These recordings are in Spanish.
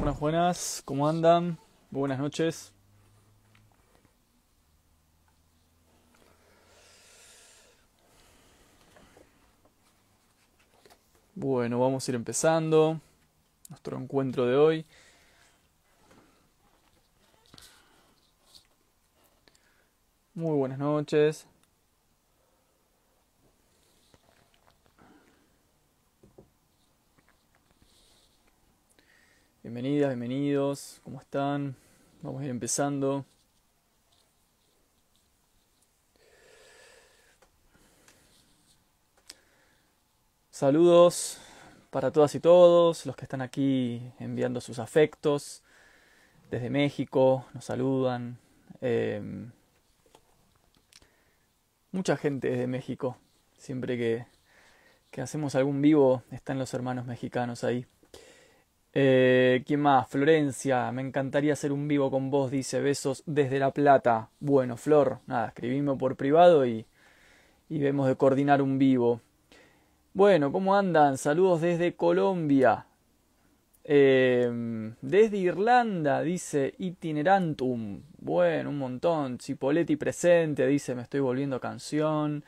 Buenas, buenas, ¿cómo andan? Buenas noches. Bueno, vamos a ir empezando nuestro encuentro de hoy. Muy buenas noches. Bienvenidas, bienvenidos, ¿cómo están? Vamos a ir empezando. Saludos para todas y todos, los que están aquí enviando sus afectos desde México, nos saludan. Eh, mucha gente desde México, siempre que, que hacemos algún vivo están los hermanos mexicanos ahí. Eh, ¿Quién más? Florencia, me encantaría hacer un vivo con vos, dice besos desde La Plata. Bueno, Flor, nada, escribime por privado y, y vemos de coordinar un vivo. Bueno, ¿cómo andan? Saludos desde Colombia. Eh, desde Irlanda, dice Itinerantum. Bueno, un montón. Cipoletti presente, dice me estoy volviendo canción.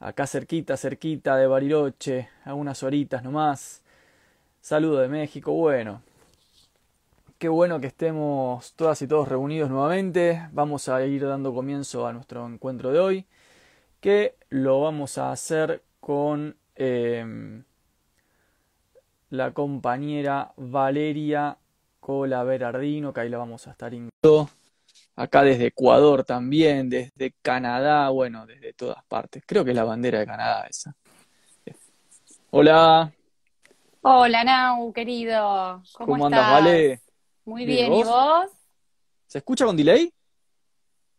Acá cerquita, cerquita de Bariloche, a unas horitas nomás. Saludo de México, bueno. Qué bueno que estemos todas y todos reunidos nuevamente. Vamos a ir dando comienzo a nuestro encuentro de hoy, que lo vamos a hacer con eh, la compañera Valeria Cola Berardino, que ahí la vamos a estar incluyendo. Acá desde Ecuador también, desde Canadá, bueno, desde todas partes. Creo que es la bandera de Canadá esa. Hola. Hola, Nau, querido. ¿Cómo, ¿Cómo estás? andas, Vale? Muy Bien, bien, ¿y ¿vos? ¿Se escucha con delay?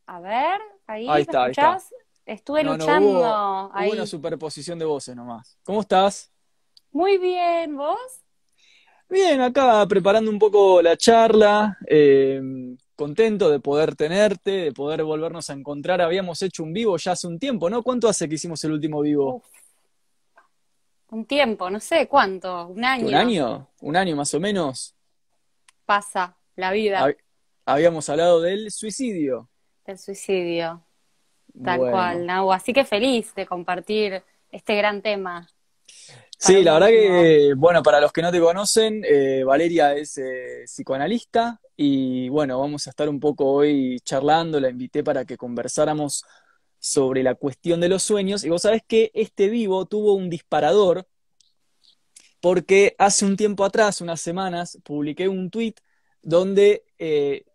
A ver, ahí, Ahí ¿me está, ahí está. escuchás? Estuve No, no, luchando hubo, ahí. hubo una superposición de voces nomás. ¿Cómo estás? Muy bien, ¿vos? Bien, acá preparando un poco la charla, eh, contento de poder tenerte, de poder volvernos a encontrar. Habíamos hecho un vivo ya hace un tiempo, ¿no? ¿Cuánto hace que hicimos el último vivo? Uf, un tiempo, no sé cuánto, un año ¿Un año? ¿Un año más o menos? pasa la vida Hab- Habíamos hablado del suicidio. del suicidio, tal Bueno. cual, Nau. Así que feliz de compartir este gran tema. Sí, la verdad que, bueno, para los que no te conocen, eh, Valeria es eh, psicoanalista y bueno, vamos a estar un poco hoy charlando, la invité para que conversáramos sobre la cuestión de los sueños y vos sabés que este vivo tuvo un disparador porque hace un tiempo atrás, unas semanas, publiqué un tweet donde eh,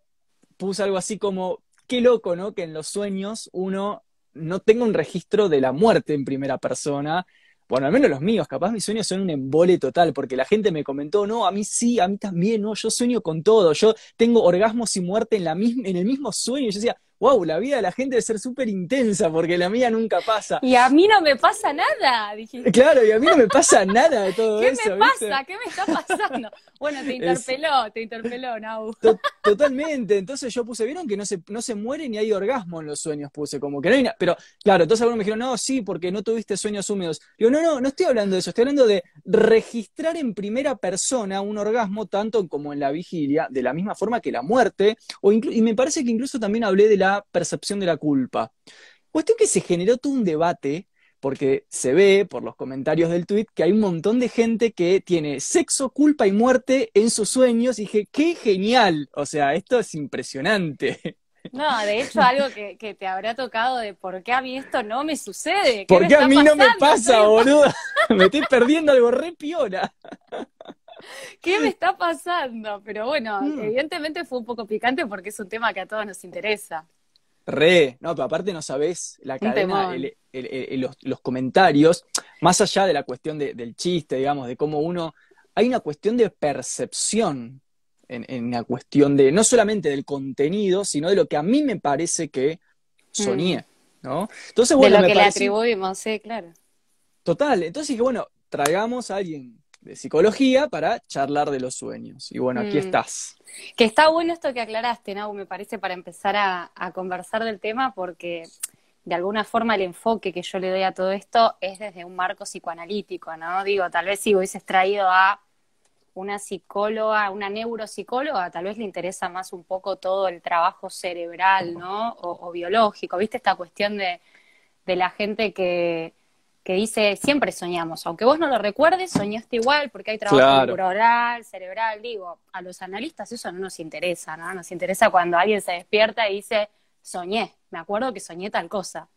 puse algo así como, qué loco, ¿no? Que en los sueños uno no tenga un registro de la muerte en primera persona. Bueno, al menos los míos, capaz mis sueños son un embole total, porque la gente me comentó, no, a mí sí, a mí también, no, yo sueño con todo, yo tengo orgasmos y muerte en la misma, en el mismo sueño. Y yo decía, wow, la vida de la gente debe ser súper intensa, porque la mía nunca pasa. Y a mí no me pasa nada, dijiste. Claro, y a mí no me pasa nada de todo ¿Qué eso, me ¿viste? pasa? ¿Qué me está pasando? Bueno, te interpeló, te interpeló, Nau. To- Totalmente, entonces yo puse, vieron que no se, no se muere ni hay orgasmo en los sueños, puse como que no hay na- pero claro, entonces algunos me dijeron, no, sí, porque no tuviste sueños húmedos. Digo, no, no, no estoy hablando de eso, estoy hablando de registrar en primera persona un orgasmo tanto como en la vigilia, de la misma forma que la muerte, o y me parece que incluso también hablé de la percepción de la culpa. Cuestión que se generó todo un debate, porque se ve por los comentarios del tweet que hay un montón de gente que tiene sexo, culpa y muerte en sus sueños, y dije, qué genial, o sea, esto es impresionante. No, de hecho, algo que, que te habrá tocado de por qué a mí esto no me sucede. ¿Qué ¿Por qué a mí no me pasa, boludo? Me estoy perdiendo algo re piola. ¿Qué me está pasando? Pero bueno, Mm. evidentemente fue un poco picante porque es un tema que a todos nos interesa. Re, no, pero aparte no sabés la cadena, temón. el- el- el- los, los comentarios, más allá de la cuestión de- del chiste, digamos, de cómo uno, hay una cuestión de percepción en, en la cuestión de, no solamente del contenido, sino de lo que a mí me parece que soñé, ¿no? Entonces, bueno, Mm. de lo me que le atribuimos, sí, claro. Total, entonces dije, bueno, traigamos a alguien de psicología para charlar de los sueños. Y bueno, aquí Mm. estás. Que está bueno esto que aclaraste, Nau, me parece, para empezar a, a conversar del tema, porque de alguna forma el enfoque que yo le doy a todo esto es desde un marco psicoanalítico, ¿no? Digo, tal vez si hubieses traído a una psicóloga, una neuropsicóloga, tal vez le interesa más un poco todo el trabajo cerebral, ¿no? O, biológico, ¿viste? Esta cuestión de, de la gente que, que dice, siempre soñamos, aunque vos no lo recuerdes, soñaste igual porque hay trabajo neuronal, cerebral, digo, a los analistas eso no nos interesa, ¿no? Nos interesa cuando alguien se despierta y dice, soñé, me acuerdo que soñé tal cosa.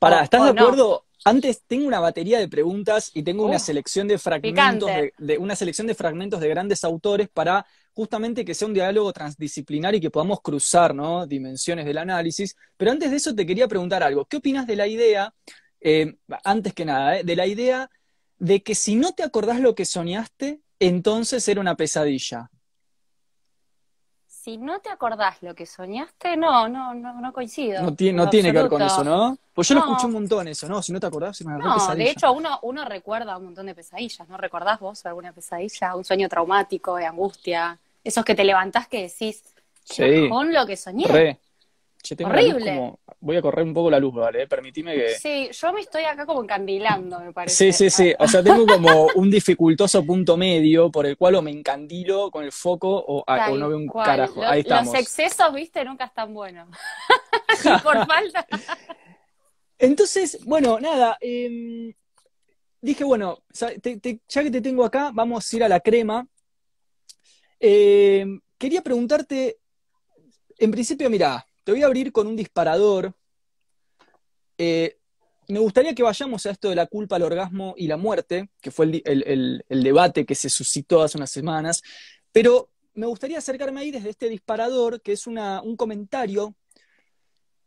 Para, ¿estás de acuerdo? Antes tengo una batería de preguntas y tengo una selección de fragmentos de, una selección de fragmentos de grandes autores para justamente que sea un diálogo transdisciplinar y que podamos cruzar ¿no? dimensiones del análisis. Pero antes de eso te quería preguntar algo. ¿Qué opinas de la idea, eh, antes que nada, eh, de la idea de que si no te acordás lo que soñaste, entonces era una pesadilla? si no te acordás lo que soñaste, no, no, no, no coincido. No, tiene, no tiene que ver con eso, ¿no? Pues yo lo escuché un montón eso, ¿no? Si no te acordás, es una no, de hecho uno, uno recuerda un montón de pesadillas, ¿no? ¿Recordás vos alguna pesadilla? Un sueño traumático, de angustia, esos que te levantás que decís, sí. con lo que soñé. Horrible. Voy a correr un poco la luz, ¿vale? Permitime que. Sí, yo me estoy acá como encandilando, me parece. Sí, sí, sí. O sea, tengo como un dificultoso punto medio por el cual o me encandilo con el foco o, ah, no veo un carajo. Ahí estamos. Los excesos, viste, nunca están buenos. por falta. Entonces, bueno, nada. Em, dije, bueno, ya que te tengo acá, vamos a ir a la crema. Em, quería preguntarte, en principio, mira, te voy a abrir con un disparador. Eh, me gustaría que vayamos a esto de la culpa, el orgasmo y la muerte, que fue el, debate que se suscitó hace unas semanas, pero me gustaría acercarme ahí desde este disparador, que es un comentario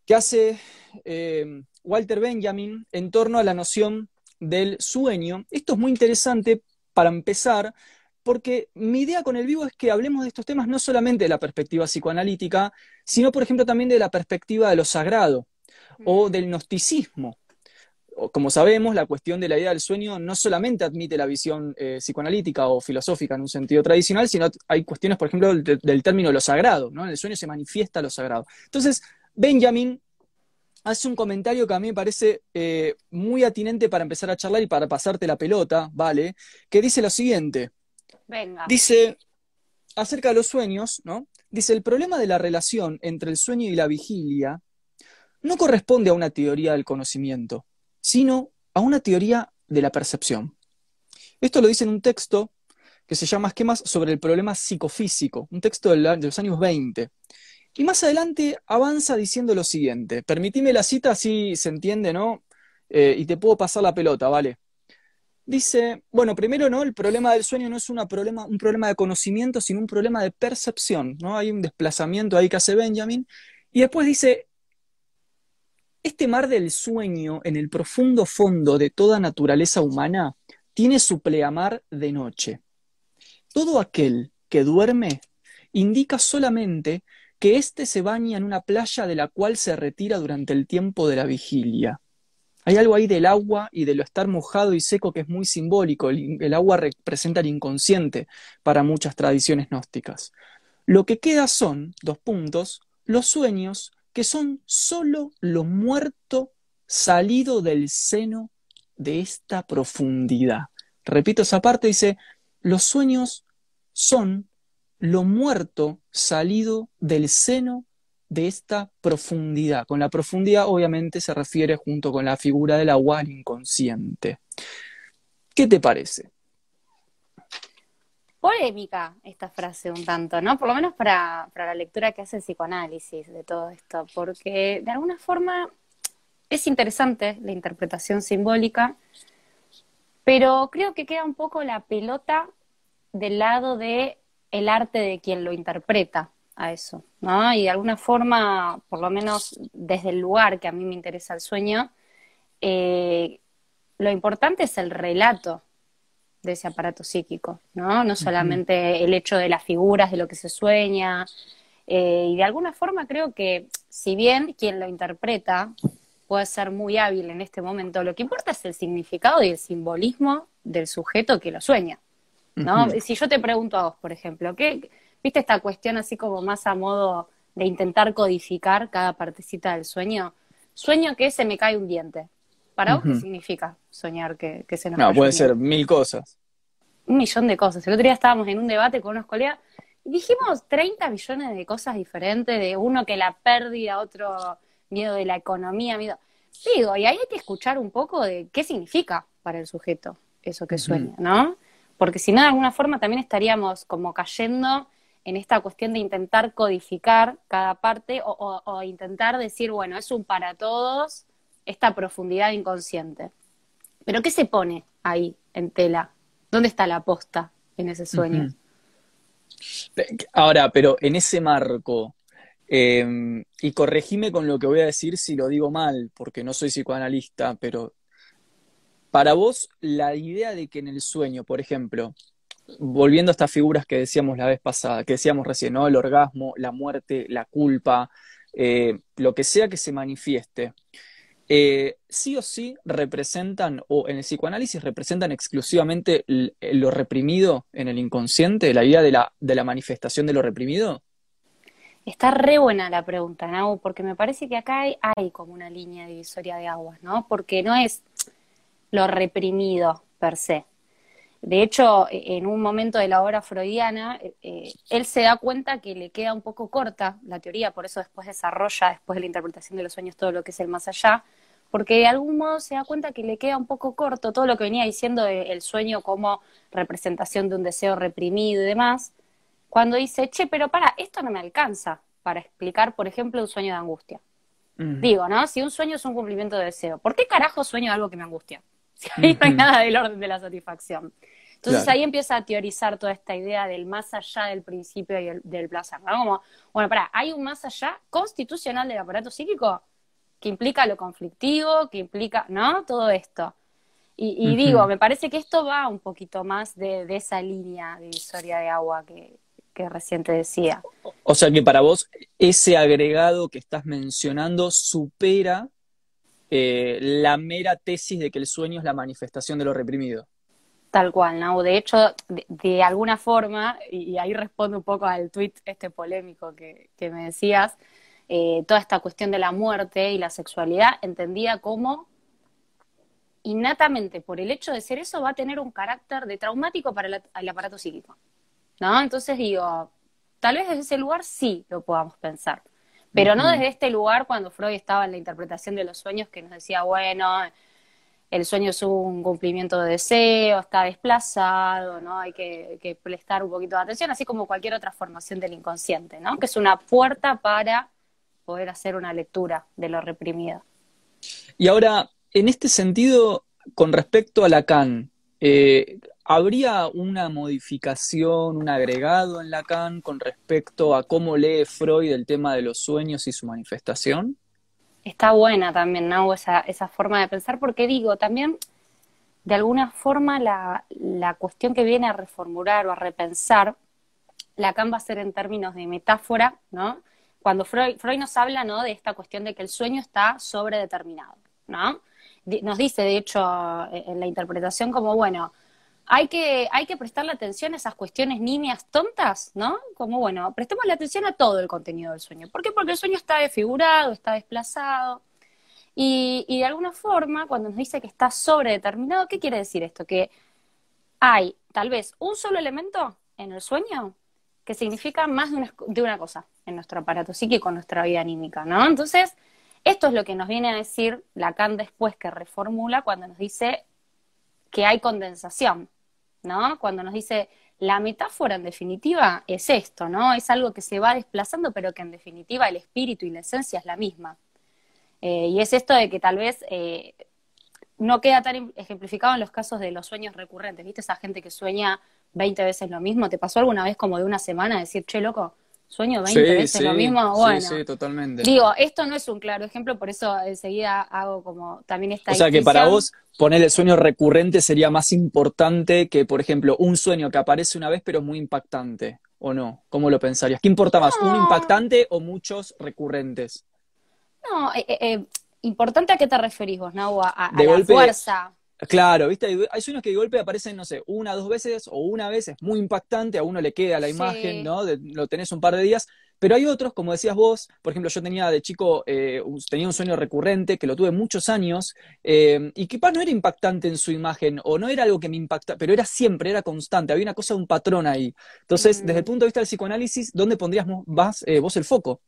que hace eh, Walter Benjamin en torno a la noción del sueño. Esto es muy interesante para empezar, porque mi idea con el vivo es que hablemos de estos temas no solamente de la perspectiva psicoanalítica, sino, por ejemplo, también de la perspectiva de lo sagrado o mm. del gnosticismo. Como sabemos, la cuestión de la idea del sueño no solamente admite la visión eh, psicoanalítica o filosófica en un sentido tradicional, sino hay cuestiones, por ejemplo, del, término lo sagrado, ¿no? En el sueño se manifiesta lo sagrado. Entonces, Benjamin hace un comentario que a mí me parece eh, muy atinente para empezar a charlar y para pasarte la pelota, ¿vale? Que dice lo siguiente. Dice, acerca de los sueños, ¿no? Dice, el problema de la relación entre el sueño y la vigilia no corresponde a una teoría del conocimiento, sino a una teoría de la percepción. Esto lo dice en un texto que se llama Esquemas sobre el problema psicofísico, un texto de, los años 20. Y más adelante avanza diciendo lo siguiente, permitime la cita así se entiende, ¿no? Eh, y te puedo pasar la pelota, ¿vale? Dice, bueno, primero, ¿no? El problema del sueño no es problema, un problema de conocimiento, sino un problema de percepción, ¿no? Hay un desplazamiento ahí que hace Benjamin. Y después dice, este mar del sueño en el profundo fondo de toda naturaleza humana tiene su pleamar de noche. Todo aquel que duerme indica solamente que éste se baña en una playa de la cual se retira durante el tiempo de la vigilia. Hay algo ahí del agua y de lo estar mojado y seco que es muy simbólico. El, agua representa el inconsciente para muchas tradiciones gnósticas. Lo que queda son, dos puntos, los sueños, que son sólo lo muerto salido del seno de esta profundidad. Repito esa parte, dice, los sueños son lo muerto salido del seno de esta profundidad. Con la profundidad obviamente se refiere junto con la figura del agua al inconsciente. ¿Qué te parece? Polémica esta frase un tanto, ¿no? Por lo menos para, la lectura que hace el psicoanálisis de todo esto, porque de alguna forma es interesante la interpretación simbólica, pero creo que queda un poco la pelota del lado de el arte de quien lo interpreta a eso, ¿no? Y de alguna forma, por lo menos desde el lugar que a mí me interesa el sueño, eh, lo importante es el relato de ese aparato psíquico, ¿no? No solamente el hecho de las figuras, de lo que se sueña, eh, y de alguna forma creo que si bien quien lo interpreta puede ser muy hábil en este momento, lo que importa es el significado y el simbolismo del sujeto que lo sueña, ¿no? Si yo te pregunto a vos, por ejemplo, ¿qué, ¿Viste esta cuestión así como más a modo de intentar codificar cada partecita del sueño? Sueño que se me cae un diente. ¿Para vos qué significa soñar que, se nos No, puede ser mil cosas. un millón de cosas. El otro día estábamos en un debate con unos colegas y dijimos 30 millones de cosas diferentes, de uno que la pérdida, otro miedo de la economía, miedo. Digo, y ahí hay que escuchar un poco de qué significa para el sujeto eso que sueña, ¿no? Porque si no, de alguna forma también estaríamos como cayendo en esta cuestión de intentar codificar cada parte o, intentar decir, bueno, es un para todos esta profundidad inconsciente. Pero ¿qué se pone ahí en tela? ¿Dónde está la posta en ese sueño? Ahora, pero en ese marco, em, y corregime con lo que voy a decir si lo digo mal, porque no soy psicoanalista, pero para vos, la idea de que en el sueño, por ejemplo, volviendo a estas figuras que decíamos la vez pasada, que decíamos recién, ¿no? El orgasmo, la muerte, la culpa, eh, lo que sea que se manifieste, eh, sí o sí representan, o en el psicoanálisis representan exclusivamente lo reprimido en el inconsciente, la idea de la, de la manifestación de lo reprimido? Está re buena la pregunta, Nau, porque me parece que acá hay, hay como una línea divisoria de aguas, ¿no? Porque no es lo reprimido per se, de hecho, e, en un momento de la obra freudiana, e, e, él se da cuenta que le queda un poco corta la teoría, por eso después desarrolla, después de la interpretación de los sueños, todo lo que es el más allá, porque de algún modo se da cuenta que le queda un poco corto todo lo que venía diciendo el sueño como representación de un deseo reprimido y demás, cuando dice, che, pero para, esto no me alcanza para explicar, por ejemplo, un sueño de angustia. Digo, ¿no? Si un sueño es un cumplimiento de deseo, ¿por qué carajo sueño algo que me angustia? Si ahí no hay nada del orden de la satisfacción. Entonces ahí empieza a teorizar toda esta idea del más allá del principio y del placer, ¿no? Como, bueno, para, hay un más allá constitucional del aparato psíquico que implica lo conflictivo, que implica, ¿no? Todo esto. Y, digo, me parece que esto va un poquito más de, esa línea divisoria de agua que, que recién te decía. O sea que para vos ese agregado que estás mencionando supera eh, la mera tesis de que el sueño es la manifestación de lo reprimido. Tal cual, ¿no? De hecho, de, alguna forma, y, ahí respondo un poco al tweet este polémico que, me decías, eh, toda esta cuestión de la muerte y la sexualidad entendida como innatamente, por el hecho de ser eso, va a tener un carácter de traumático para el, aparato psíquico, ¿no? Entonces digo, tal vez desde ese lugar sí lo podamos pensar, pero no desde este lugar cuando Freud estaba en la interpretación de los sueños que nos decía, bueno, el sueño es un cumplimiento de deseo, está desplazado, ¿no? Hay que, prestar un poquito de atención, así como cualquier otra formación del inconsciente, ¿no? Que es una puerta para poder hacer una lectura de lo reprimido. Y ahora, en este sentido, con respecto a Lacan, eh, ¿habría una modificación, un agregado en Lacan con respecto a cómo lee Freud el tema de los sueños y su manifestación? está buena también, ¿no? Esa, esa forma de pensar, porque digo, también de alguna forma la, la cuestión que viene a reformular o a repensar, Lacan va a ser en términos de metáfora, ¿no? Cuando Freud, Freud nos habla, ¿no? De esta cuestión de que el sueño está sobredeterminado, ¿no? Nos dice, de hecho, en la interpretación como, bueno, hay que, hay que prestarle atención a esas cuestiones nimias tontas, ¿no? Como, bueno, prestemos la atención a todo el contenido del sueño. ¿Por qué? Porque el sueño está desfigurado, está desplazado. Y, de alguna forma, cuando nos dice que está sobredeterminado, ¿qué quiere decir esto? Que hay tal vez un solo elemento en el sueño que significa más de una, de una cosa en nuestro aparato psíquico, en nuestra vida anímica, ¿no? Entonces, esto es lo que nos viene a decir Lacan después que reformula cuando nos dice que hay condensación, ¿no? Cuando nos dice la metáfora en definitiva es esto, ¿no? Es algo que se va desplazando, pero que en definitiva el espíritu y la esencia es la misma. Eh, y es esto de que tal vez eh, no queda tan ejemplificado en los casos de los sueños recurrentes, ¿viste? Esa gente que sueña 20 veces lo mismo. ¿Te pasó alguna vez como de una semana decir, che, loco, sueño 20 veces lo mismo. Bueno, sí, sí, totalmente. Digo, esto no es un claro ejemplo, por eso enseguida hago como también esta. O sea que para vos poner el sueño recurrente sería más importante que, por ejemplo, un sueño que aparece una vez pero es muy impactante, ¿o no? ¿Cómo lo pensarías? ¿Qué importa más, un impactante o muchos recurrentes? No, eh, eh, eh, importante a qué te referís vos, ¿no? A, la fuerza. Claro, ¿viste? Hay sueños que de golpe aparecen, no sé, una, dos veces o una vez, es muy impactante, a uno le queda la imagen, ¿no? lo tenés un par de días, pero hay otros, como decías vos, por ejemplo, yo tenía de chico, eh, tenía un sueño recurrente que lo tuve muchos años eh, y quizás no era impactante en su imagen o no era algo que me impactaba, pero era siempre, era constante, había una cosa, un patrón ahí. Entonces, desde el mm. punto de vista del psicoanálisis, ¿dónde pondrías eh, vos el foco?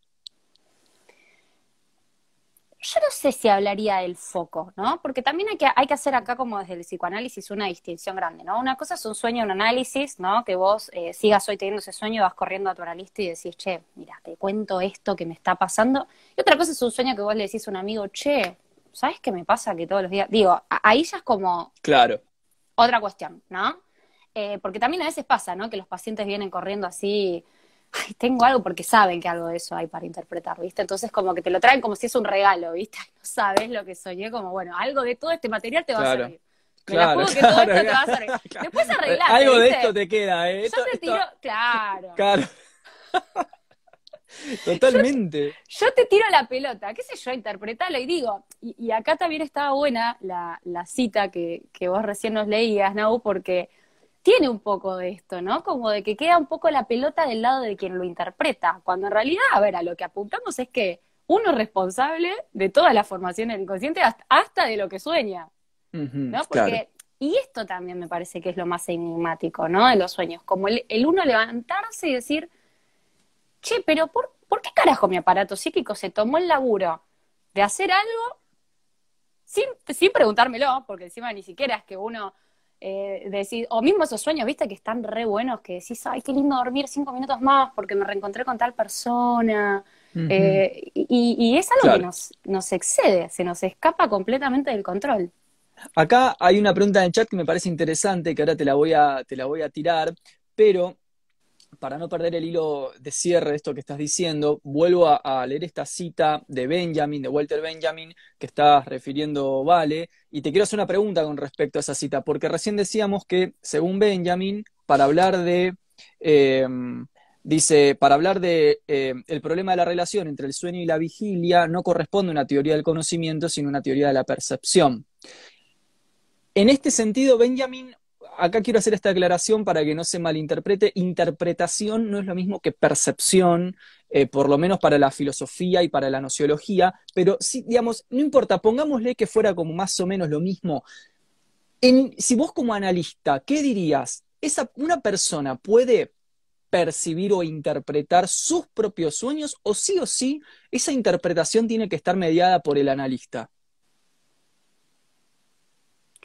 Yo no sé si hablaría del foco, ¿no? Porque también hay que, hay que hacer acá como desde el psicoanálisis una distinción grande, ¿no? Una cosa es un sueño, un análisis, ¿no? Que vos eh, sigas hoy teniendo ese sueño, vas corriendo a tu analista y decís, che, mira, te cuento esto que me está pasando. Y otra cosa es un sueño que vos le decís a un amigo, che, ¿sabes qué me pasa que todos los días? Digo, ahí ya es como... Claro. Otra cuestión, ¿no? Eh, porque también a veces pasa, ¿no? Que los pacientes vienen corriendo así ay, tengo algo porque saben que algo de eso hay para interpretar, ¿viste? Entonces como que te lo traen como si es un regalo, ¿viste? No sabes lo que soñé, como bueno, algo de todo este material te va a servir. Me claro, la que todo esto te va a servir. Después arreglate, Algo de esto te queda, ¿eh? Yo te tiro, claro. Claro. Totalmente. Yo, te tiro la pelota, qué sé yo, interpretalo y digo, y, acá también estaba buena la, la cita que, que vos recién nos leías, Nau, porque tiene un poco de esto, ¿no? Como de que queda un poco la pelota del lado de quien lo interpreta, cuando en realidad, a ver, a lo que apuntamos es que uno es responsable de toda la formación del inconsciente hasta, de lo que sueña, ¿no? Porque, y esto también me parece que es lo más enigmático, ¿no? De los sueños, como el, uno levantarse y decir, che, pero ¿por, ¿por qué carajo mi aparato psíquico se tomó el laburo de hacer algo sin, sin preguntármelo, porque encima ni siquiera es que uno eh, decir, o mismo esos sueños, viste, que están re buenos, que decís, ay, qué lindo dormir cinco minutos más porque me reencontré con tal persona. Eh, y, es algo que nos, nos excede, se nos escapa completamente del control. Acá hay una pregunta en el chat que me parece interesante, que ahora te la voy a, te la voy a tirar, pero para no perder el hilo de cierre de esto que estás diciendo, vuelvo a, leer esta cita de Benjamin, de Walter Benjamin, que estás refiriendo Vale, y te quiero hacer una pregunta con respecto a esa cita, porque recién decíamos que, según Benjamin, para hablar de, eh, dice, para hablar de eh, el problema de la relación entre el sueño y la vigilia, no corresponde una teoría del conocimiento, sino una teoría de la percepción. En este sentido, Benjamin acá quiero hacer esta aclaración para que no se malinterprete. Interpretación no es lo mismo que percepción, eh, por lo menos para la filosofía y para la nociología, pero sí, digamos, no importa, pongámosle que fuera como más o menos lo mismo. si vos como analista, ¿qué dirías? Esa, ¿Una persona puede percibir o interpretar sus propios sueños o sí o sí esa interpretación tiene que estar mediada por el analista?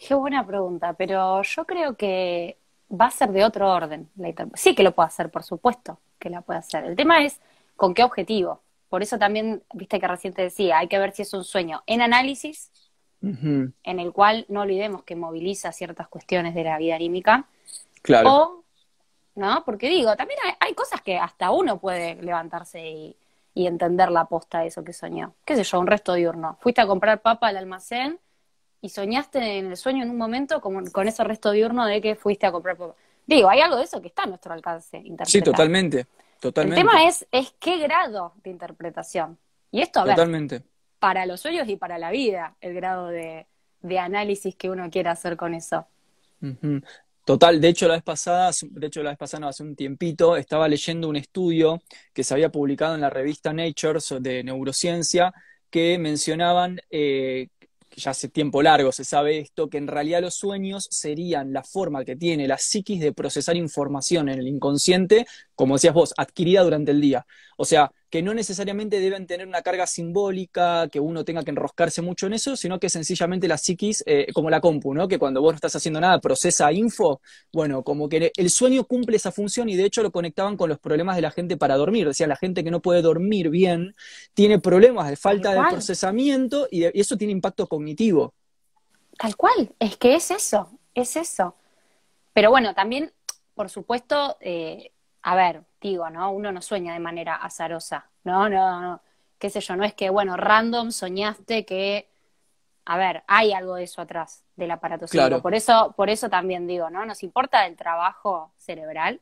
Qué buena pregunta, pero yo creo que va a ser de otro orden. sí que lo puede hacer, por supuesto que la puede hacer. El tema es con qué objetivo. Por eso también, viste que recién te decía, hay que ver si es un sueño en análisis, en el cual no olvidemos que moviliza ciertas cuestiones de la vida anímica. Claro. O, ¿no? Porque digo, también hay, cosas que hasta uno puede levantarse y, y entender la posta de eso que soñó. ¿Qué sé yo? Un resto diurno. Fuiste a comprar papa al almacén y soñaste en el sueño en un momento con, con ese resto diurno de que fuiste a comprar Digo, hay algo de eso que está a nuestro alcance interpretar. Sí, totalmente, totalmente. El tema es, es qué grado de interpretación. Y esto, a totalmente. para los sueños y para la vida, el grado de, análisis que uno quiera hacer con eso. Total, de hecho la vez pasada, de hecho la vez pasada hace un tiempito, estaba leyendo un estudio que se había publicado en la revista Nature de neurociencia que mencionaban eh, ya hace tiempo largo se sabe esto, que en realidad los sueños serían la forma que tiene la psiquis de procesar información en el inconsciente, como decías vos, adquirida durante el día. O sea, que no necesariamente deben tener una carga simbólica, que uno tenga que enroscarse mucho en eso, sino que sencillamente la psiquis, eh, como la compu, ¿no? Que cuando vos no estás haciendo nada, procesa info. Bueno, como que el sueño cumple esa función y de hecho lo conectaban con los problemas de la gente para dormir. Decía, la gente que no puede dormir bien tiene problemas de falta de procesamiento y, eso tiene impacto cognitivo. Tal cual, es que es eso, es eso. Pero bueno, también, por supuesto, eh, a ver, digo, ¿no? Uno no sueña de manera azarosa, ¿no? No, no, qué sé yo, no es que, bueno, random soñaste que, a ver, hay algo de eso atrás del aparato claro. Por eso, por eso también digo, ¿no? Nos importa el trabajo cerebral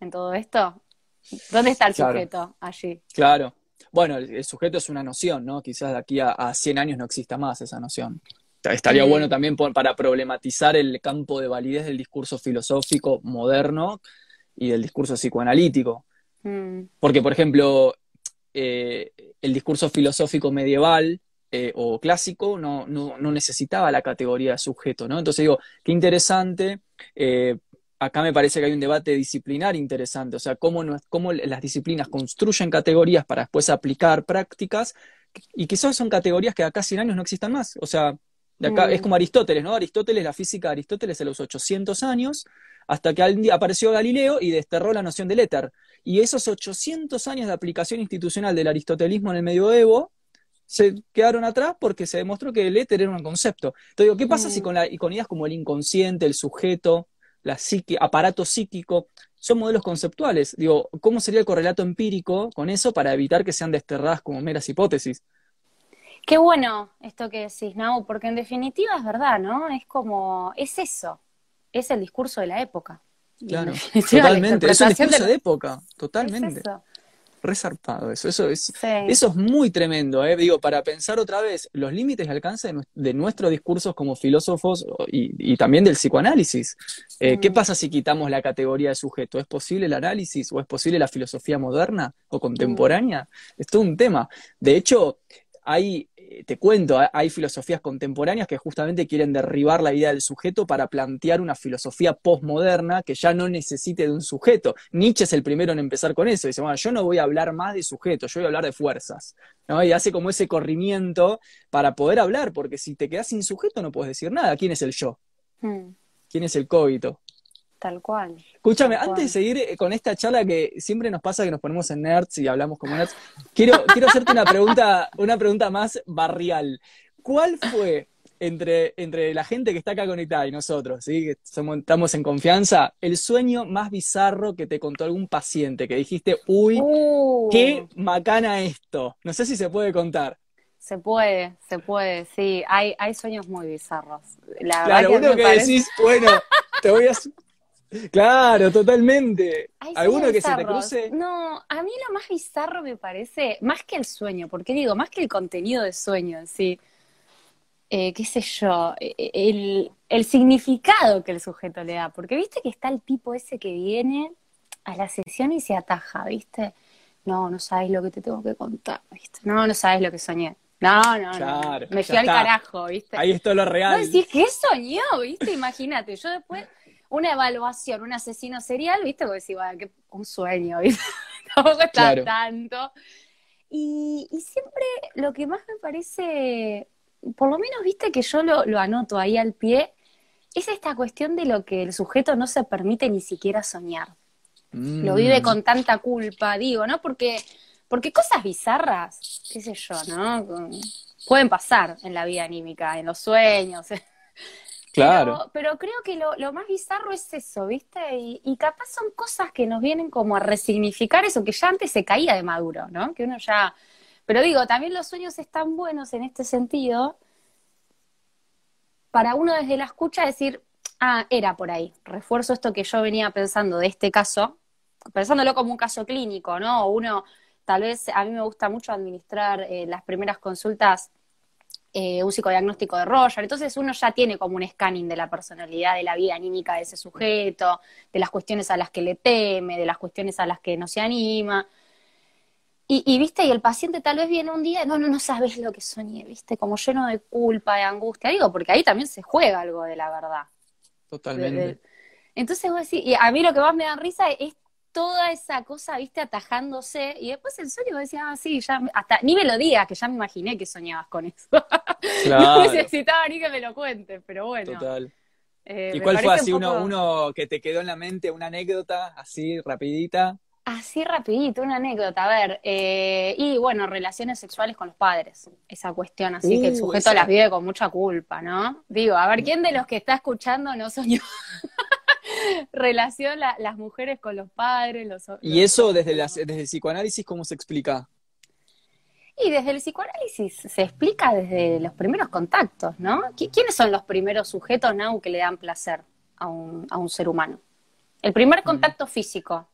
en todo esto. ¿Dónde está el sujeto allí? Claro. Bueno, el, sujeto es una noción, ¿no? Quizás de aquí a, a 100 años no exista más esa noción. estaría bueno también para problematizar el campo de validez del discurso filosófico moderno y del discurso psicoanalítico. Mm. Porque, por ejemplo, eh, el discurso filosófico medieval eh, o clásico no, no, necesitaba la categoría de sujeto, ¿no? Entonces digo, qué interesante. Eh, acá me parece que hay un debate disciplinar interesante, o sea, cómo, cómo las disciplinas construyen categorías para después aplicar prácticas, y quizás son categorías que acá 100 años no existan más. O sea, de acá, es mm. como Aristóteles, ¿no? Aristóteles, la física de Aristóteles de los 800 años, hasta que apareció Galileo y desterró la noción del éter. Y esos 800 años de aplicación institucional del aristotelismo en el medioevo se quedaron atrás porque se demostró que el éter era un concepto. Entonces digo, ¿qué pasa si mm. con, la, con ideas como el inconsciente, el sujeto, la psique, aparato psíquico, son modelos conceptuales? Digo, ¿cómo sería el correlato empírico con eso para evitar que sean desterradas como meras hipótesis? Qué bueno esto que decís, ¿no? Porque en definitiva es verdad, ¿no? Es como, es eso, es el discurso de la época. Claro, totalmente, es un discurso de, época, totalmente. Resarpado eso, eso es, eso es muy tremendo, ¿eh? digo, para pensar otra vez los límites de alcance de, nuestros discursos como filósofos y, también del psicoanálisis. Eh, ¿Qué mm. pasa si quitamos la categoría de sujeto? ¿Es posible el análisis o es posible la filosofía moderna o contemporánea? Mm. Es todo un tema. De hecho, hay te cuento, hay filosofías contemporáneas que justamente quieren derribar la idea del sujeto para plantear una filosofía postmoderna que ya no necesite de un sujeto. Nietzsche es el primero en empezar con eso. Dice, bueno, yo no voy a hablar más de sujeto, yo voy a hablar de fuerzas. Y hace como ese corrimiento para poder hablar, porque si te quedas sin sujeto no puedes decir nada. ¿Quién es el yo? Hmm. ¿Quién es el cógito? Tal cual. Escúchame, antes de seguir eh, con esta charla que siempre nos pasa que nos ponemos en nerds y hablamos como nerds, quiero, quiero hacerte una pregunta, una pregunta más barrial. ¿Cuál fue entre, entre la gente que está acá conectada y nosotros, ¿sí? que somos, estamos en confianza, el sueño más bizarro que te contó algún paciente, que dijiste, uy, uh. qué macana esto? No sé si se puede contar. Se puede, se puede, sí. Hay, hay sueños muy bizarros. La claro, uno que decís, bueno, te voy a, Claro, totalmente. ¿Alguno que se te cruce? No, a mí lo más bizarro me parece, más que el sueño, porque digo, más que el contenido de sueño en sí, eh, qué sé yo, e, e, el, significado que el sujeto le da, porque viste que está el tipo ese que viene a la sesión y se ataja, ¿viste? No, no sabes lo que te tengo que contar, ¿viste? No, no sabes lo que soñé. No, no, no. Me fui al carajo, ¿viste? Ahí está lo real. No, decís, ¿qué soñó? ¿Viste? Imagínate, yo después una evaluación, un asesino serial, ¿viste? Como decís, bueno, que un sueño, ¿viste? Tampoco está tanto. Y, siempre lo que más me parece, por lo menos, ¿viste? Que yo lo, anoto ahí al pie, es esta cuestión de lo que el sujeto no se permite ni siquiera soñar. Lo vive mm. con tanta culpa, digo, ¿no? Porque, porque cosas bizarras, qué sé yo, ¿no? Pueden pasar en la vida anímica, en los sueños, Claro. Pero, creo que lo, más bizarro es eso, ¿viste? Y, capaz son cosas que nos vienen como a resignificar eso que ya antes se caía de maduro, ¿no? Que uno ya. Pero digo, también los sueños están buenos en este sentido para uno desde la escucha decir, ah, era por ahí. Refuerzo esto que yo venía pensando de este caso, pensándolo como un caso clínico, ¿no? Uno, tal vez, a mí me gusta mucho administrar eh, las primeras consultas eh, un psicodiagnóstico de Roger. Entonces uno ya tiene como un scanning de la personalidad, de la vida anímica de ese sujeto, de las cuestiones a las que le teme, de las cuestiones a las que no se anima. Y, viste, y el paciente tal vez viene un día, no, no, no sabes lo que soñé, viste, como lleno de culpa, de angustia, digo, porque ahí también se juega algo de la verdad. Totalmente. entonces vos decís, y a mí lo que más me da risa es toda esa cosa, viste, atajándose, y después el sueño decía, ah, sí, ya, hasta, ni me lo digas, que ya me imaginé que soñabas con eso. no necesitaba ni que me lo cuentes, pero bueno. Total. Eh, ¿Y cuál fue así uno, uno que te quedó en la mente, una anécdota así rapidita? Así rapidito, una anécdota, a ver, eh, y bueno, relaciones sexuales con los padres, esa cuestión así que el uh, sujeto las vive con mucha culpa, ¿no? Digo, a ver, ¿quién de los que está escuchando no soñó? relación las mujeres con los padres. Los, ¿Y eso desde, desde el psicoanálisis cómo se explica? Y desde el psicoanálisis se explica desde los primeros contactos, ¿no? ¿Quiénes son los primeros sujetos, ¿no? que le dan placer a un, a un ser humano? El primer contacto físico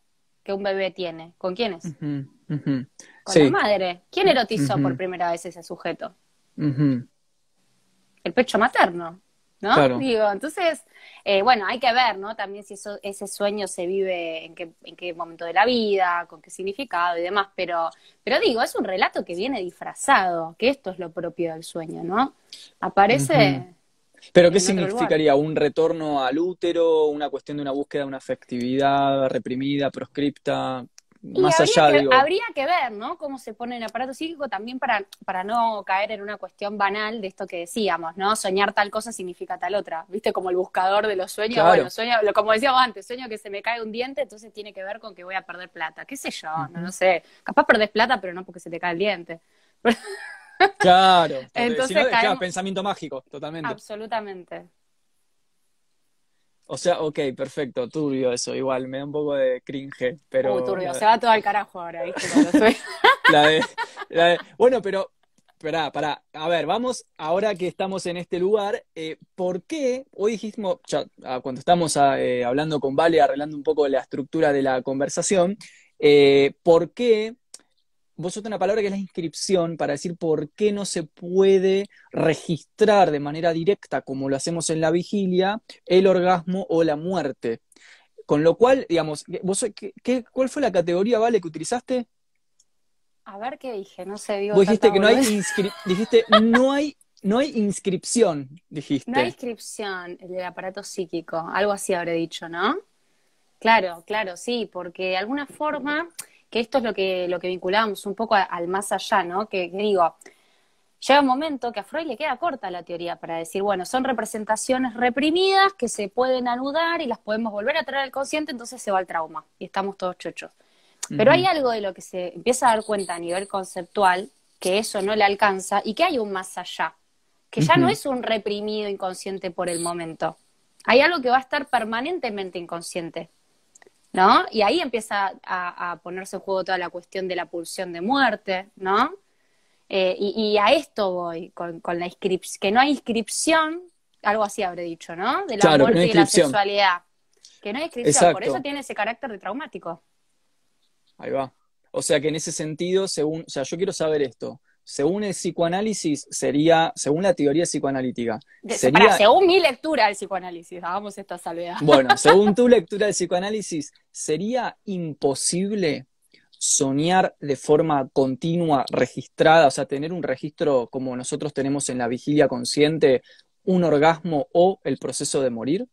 que un bebé tiene, ¿con quién es? Con la madre. ¿Quién erotizó por primera vez ese sujeto? el pecho materno, ¿no? Digo, entonces, eh, bueno, hay que ver, ¿no? También si eso, ese sueño se vive en qué, en qué momento de la vida, con qué significado y demás, pero, pero digo, es un relato que viene disfrazado, que esto es lo propio del sueño, ¿no? Aparece... ¿Pero qué significaría? ¿Un retorno al útero? ¿Una cuestión de una búsqueda de una afectividad reprimida, proscripta? Más allá, que, habría que ver, ¿no? Cómo se pone el aparato psíquico también para, para no caer en una cuestión banal de esto que decíamos, ¿no? Soñar tal cosa significa tal otra. ¿Viste? Como el buscador de los sueños. Bueno, sueño, como decíamos antes, sueño que se me cae un diente, entonces tiene que ver con que voy a perder plata. ¿Qué sé yo? No, no sé. Capaz perdés plata, pero no porque se te cae el diente. Claro, entonces pensamiento mágico, totalmente. Absolutamente. O sea, ok, perfecto, turbio eso, igual, me da un poco de cringe, pero... turbio, se va todo al carajo ahora, ¿viste? Bueno, pero, pará, pará, a ver, vamos, ahora que estamos en este lugar, eh, ¿por qué, hoy dijimos, ah, cuando estamos ah, eh, hablando con Vale, arreglando un poco la estructura de la conversación, eh, ¿por qué vos una palabra que es la inscripción para decir por qué no se puede registrar de manera directa, como lo hacemos en la vigilia, el orgasmo o la muerte. Con lo cual, digamos, vos, ¿qué, cuál fue la categoría, Vale, que utilizaste? A ver qué dije, no sé. Digo vos dijiste que no hay, dijiste, no hay no hay inscripción, dijiste. No hay inscripción, el del aparato psíquico, algo así habré dicho, ¿no? Claro, claro, sí, porque de alguna forma que esto es lo que, lo que vinculamos un poco al más allá, ¿no? Que, digo, llega un momento que a Freud le queda corta la teoría para decir, bueno, son representaciones reprimidas que se pueden anudar y las podemos volver a traer al consciente, entonces se va al trauma y estamos todos chochos. Pero hay algo de lo que se empieza a dar cuenta a nivel conceptual, que eso no le alcanza y que hay un más allá, que ya no es un reprimido inconsciente por el momento. Hay algo que va a estar permanentemente inconsciente. ¿No? Y ahí empieza a, ponerse en juego toda la cuestión de la pulsión de muerte, ¿no? Eh, y, a esto voy, con, la inscripción, que no hay inscripción, algo así habré dicho, ¿no? De la muerte y la sexualidad. Que no hay inscripción, por eso tiene ese carácter de traumático. Ahí va. O sea que en ese sentido, según, o sea, yo quiero saber esto según el psicoanálisis, sería, según la teoría psicoanalítica. sería, según mi lectura del psicoanálisis, hagamos esta salvedad. Bueno, según tu lectura del psicoanálisis, ¿sería imposible soñar de forma continua, registrada, o sea, tener un registro como nosotros tenemos en la vigilia consciente, un orgasmo o el proceso de morir?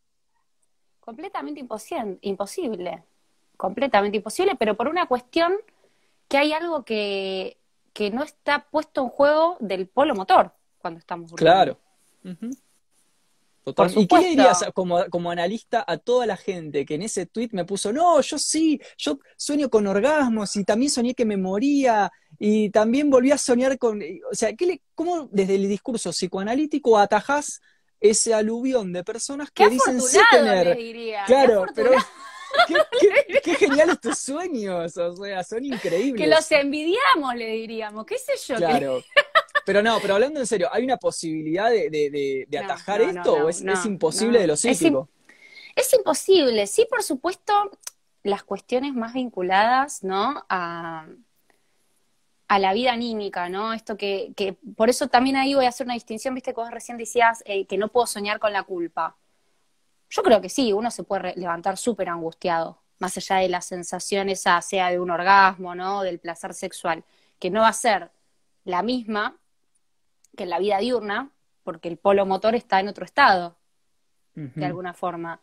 Completamente imposible, completamente imposible, pero por una cuestión que hay algo que que no está puesto en juego del polo motor cuando estamos Claro. ¿Y qué le dirías como, como, analista a toda la gente que en ese tweet me puso, no, yo sí, yo sueño con orgasmos y también soñé que me moría y también volví a soñar con, o sea, ¿qué le, ¿cómo desde el discurso psicoanalítico atajás ese aluvión de personas que dicen sí tener? Claro, pero ¿Qué, qué, geniales tus sueños, o sea, son increíbles. Que los envidiamos, le diríamos, qué sé yo. Claro. Pero no, pero hablando en serio, ¿hay una posibilidad de, atajar esto o es, imposible de lo psíquico? Es, imposible, sí, por supuesto, las cuestiones más vinculadas, ¿no? A, a la vida anímica, ¿no? Esto que, que, por eso también ahí voy a hacer una distinción, viste que vos recién decías eh, que no puedo soñar con la culpa. Yo creo que sí, uno se puede levantar súper angustiado, más allá de la sensación esa, sea de un orgasmo, ¿no? Del placer sexual, que no va a ser la misma que en la vida diurna, porque el polo motor está en otro estado, de alguna forma.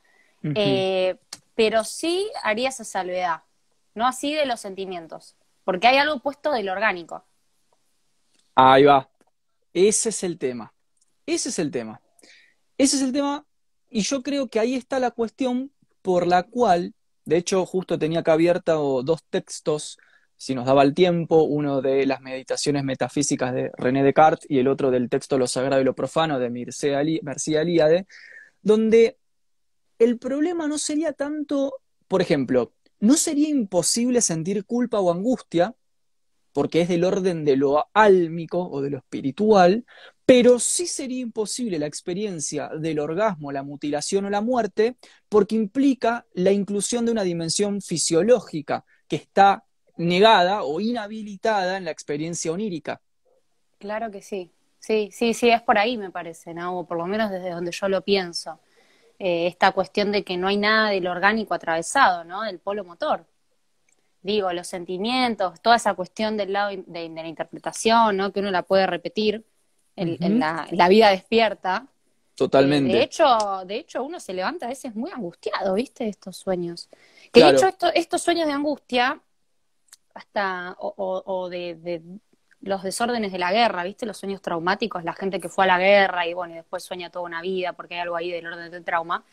Eh, pero sí haría esa salvedad, no así de los sentimientos, porque hay algo puesto del orgánico. Ahí va. Ese es el tema. Ese es el tema. Ese es el tema y yo creo que ahí está la cuestión por la cual, de hecho, justo tenía que abierta dos textos, si nos daba el tiempo, uno de las meditaciones metafísicas de René Descartes y el otro del texto Lo Sagrado y lo Profano de Mircea Eliade, donde el problema no sería tanto, por ejemplo, no sería imposible sentir culpa o angustia, porque es del orden de lo álmico o de lo espiritual, pero sí sería imposible la experiencia del orgasmo, la mutilación o la muerte, porque implica la inclusión de una dimensión fisiológica que está negada o inhabilitada en la experiencia onírica. Claro que sí. sí, sí, sí, es por ahí me parece, ¿no? O por lo menos desde donde yo lo pienso. Eh, esta cuestión de que no hay nada del orgánico atravesado, ¿no? Del polo motor. Digo, los sentimientos, toda esa cuestión del lado de, la interpretación, ¿no? Que uno la puede repetir en, la, vida despierta. Totalmente. De hecho, de hecho, uno se levanta a veces muy angustiado, ¿viste? Estos sueños. Que de hecho, estos sueños de angustia, hasta, o, de, los desórdenes de la guerra, ¿viste? Los sueños traumáticos, la gente que fue a la guerra y bueno, y después sueña toda una vida porque hay algo ahí del orden del trauma,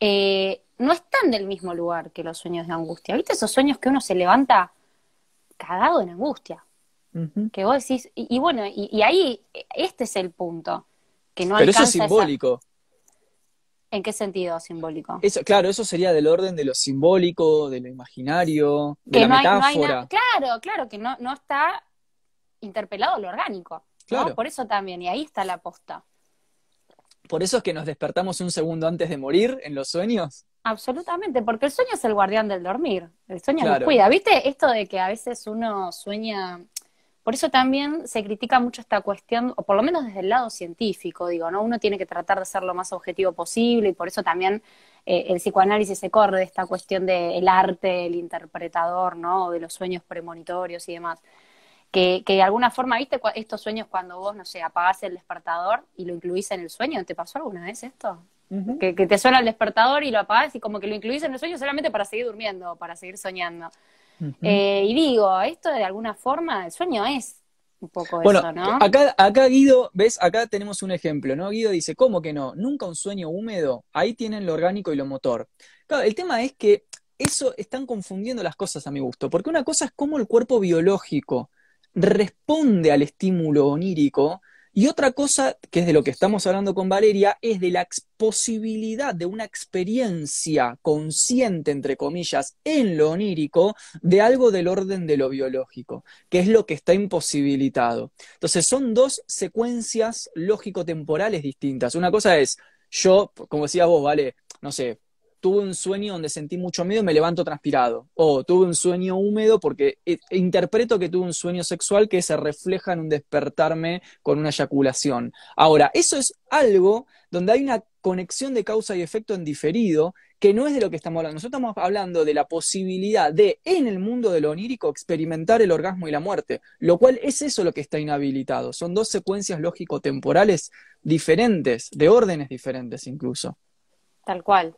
eh, no están del mismo lugar que los sueños de angustia. ¿Viste esos sueños que uno se levanta cagado en angustia? Que vos decís, y, bueno, y, ahí este es el punto. Que no Pero eso es simbólico. ¿En qué sentido simbólico? Eso, claro, eso sería del orden de lo simbólico, de lo imaginario, de la metáfora. claro, claro, que no, no está interpelado lo orgánico. Claro. Por eso también, y ahí está la posta. ¿Por eso es que nos despertamos un segundo antes de morir en los sueños? Absolutamente, porque el sueño es el guardián del dormir. El sueño nos cuida. ¿Viste esto de que a veces uno sueña? Por eso también se critica mucho esta cuestión, o por lo menos desde el lado científico, digo, ¿no? Uno tiene que tratar de ser lo más objetivo posible y por eso también eh, el psicoanálisis se corre de esta cuestión del arte, el interpretador, ¿no? De los sueños premonitorios y demás que, de alguna forma, ¿viste estos sueños cuando vos, no sé, apagás el despertador y lo incluís en el sueño? ¿Te pasó alguna vez esto? que, te suena el despertador y lo apagás y como que lo incluís en el sueño solamente para seguir durmiendo, para seguir soñando. Eh, y digo, esto de alguna forma, el sueño es un poco eso, ¿no? Acá, acá Guido, ves, acá tenemos un ejemplo, ¿no? Guido dice, ¿cómo que no? Nunca un sueño húmedo, ahí tienen lo orgánico y lo motor. Claro, el tema es que eso están confundiendo las cosas a mi gusto, porque una cosa es como el cuerpo biológico responde al estímulo onírico. Y otra cosa, que es de lo que estamos hablando con Valeria, es de la posibilidad de una experiencia consciente, entre comillas, en lo onírico, de algo del orden de lo biológico, que es lo que está imposibilitado. Entonces, son dos secuencias lógico-temporales distintas. Una cosa es, yo, como decías vos, vale, no sé, tuve un sueño donde sentí mucho miedo y me levanto transpirado. O tuve un sueño húmedo porque e, e interpreto que tuve un sueño sexual que se refleja en un despertarme con una eyaculación. Ahora, eso es algo donde hay una conexión de causa y efecto en diferido, que no es de lo que estamos hablando. Nosotros estamos hablando de la posibilidad de, en el mundo de lo onírico, experimentar el orgasmo y la muerte, lo cual es eso lo que está inhabilitado. Son dos secuencias lógico-temporales diferentes, de órdenes diferentes incluso. Tal cual.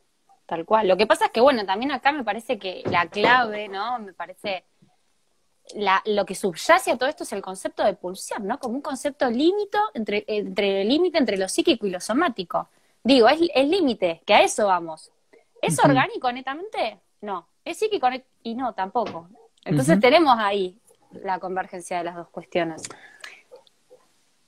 Tal cual. Lo que pasa es que, bueno, también acá me parece que la clave, ¿no? Me parece. La, lo que subyace a todo esto es el concepto de pulsión, ¿no? Como un concepto límite entre, entre el límite entre lo psíquico y lo somático. Digo, es el límite, que a eso vamos. ¿Es orgánico netamente? No. ¿Es psíquico y no, tampoco? Entonces tenemos ahí la convergencia de las dos cuestiones.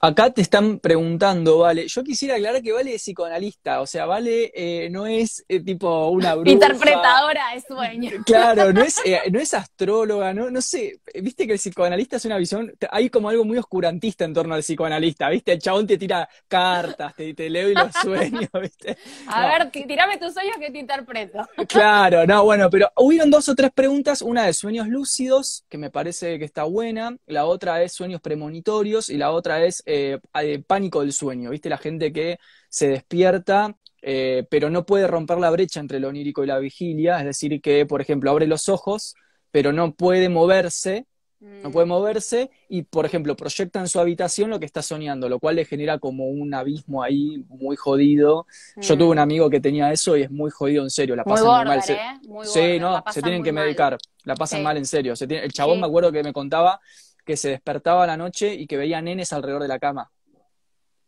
Acá te están preguntando, Vale. Yo quisiera aclarar que Vale es psicoanalista, o sea, Vale eh, no es eh, tipo una bruja. Interpretadora de sueños. Claro, no es, eh, no es astróloga, no, no sé. Viste que el psicoanalista es una visión. Hay como algo muy oscurantista en torno al psicoanalista, ¿viste? El chabón te tira cartas, te, te leo y los sueños, ¿viste? A ver, tirame tus sueños que te interpreto. Claro, no, bueno, pero hubieron dos o tres preguntas. Una de sueños lúcidos, que me parece que está buena. La otra es sueños premonitorios y la otra es eh, pánico del sueño, ¿viste? La gente que se despierta, eh, pero no puede romper la brecha entre lo onírico y la vigilia, es decir, que, por ejemplo, abre los ojos, pero no puede moverse, no puede mm. moverse y, por ejemplo, proyecta en su habitación lo que está soñando, lo cual le genera como un abismo ahí muy jodido. Yo tuve un mm. amigo que tenía eso y es muy jodido en serio, la pasan muy, mal. ¿eh? sí, no, se tienen que medicar, la pasan mal en serio. el chabón me acuerdo que me contaba que se despertaba a la noche y que veía nenes alrededor de la cama.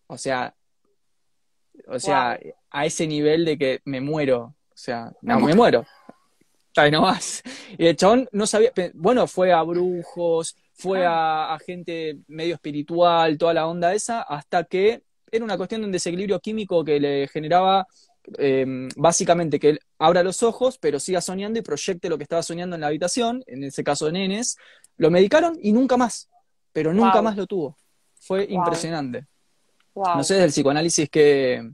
O sea, o sea, a ese nivel de que me muero. O sea, no, me muero. Está no más. Y el chabón no sabía, bueno, fue a brujos, fue a, gente medio espiritual, toda la onda esa, hasta que era una cuestión de un desequilibrio químico que le generaba em, básicamente que él abra los ojos, pero siga soñando y proyecte lo que estaba soñando en la habitación, en ese caso de nenes, lo medicaron y nunca más, pero nunca más lo tuvo. Fue impresionante. No sé, desde el psicoanálisis que,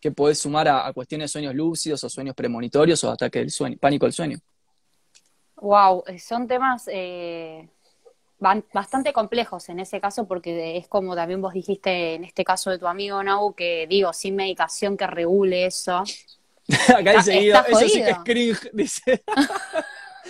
que podés sumar a, cuestiones de sueños lúcidos o sueños premonitorios o ataque del sueño, pánico del sueño. Wow, son temas eh, bastante complejos en ese caso porque es como también vos dijiste en este caso de tu amigo Nau, que digo, sin medicación que regule eso. Acá dice Guido, eso sí que es cringe, dice.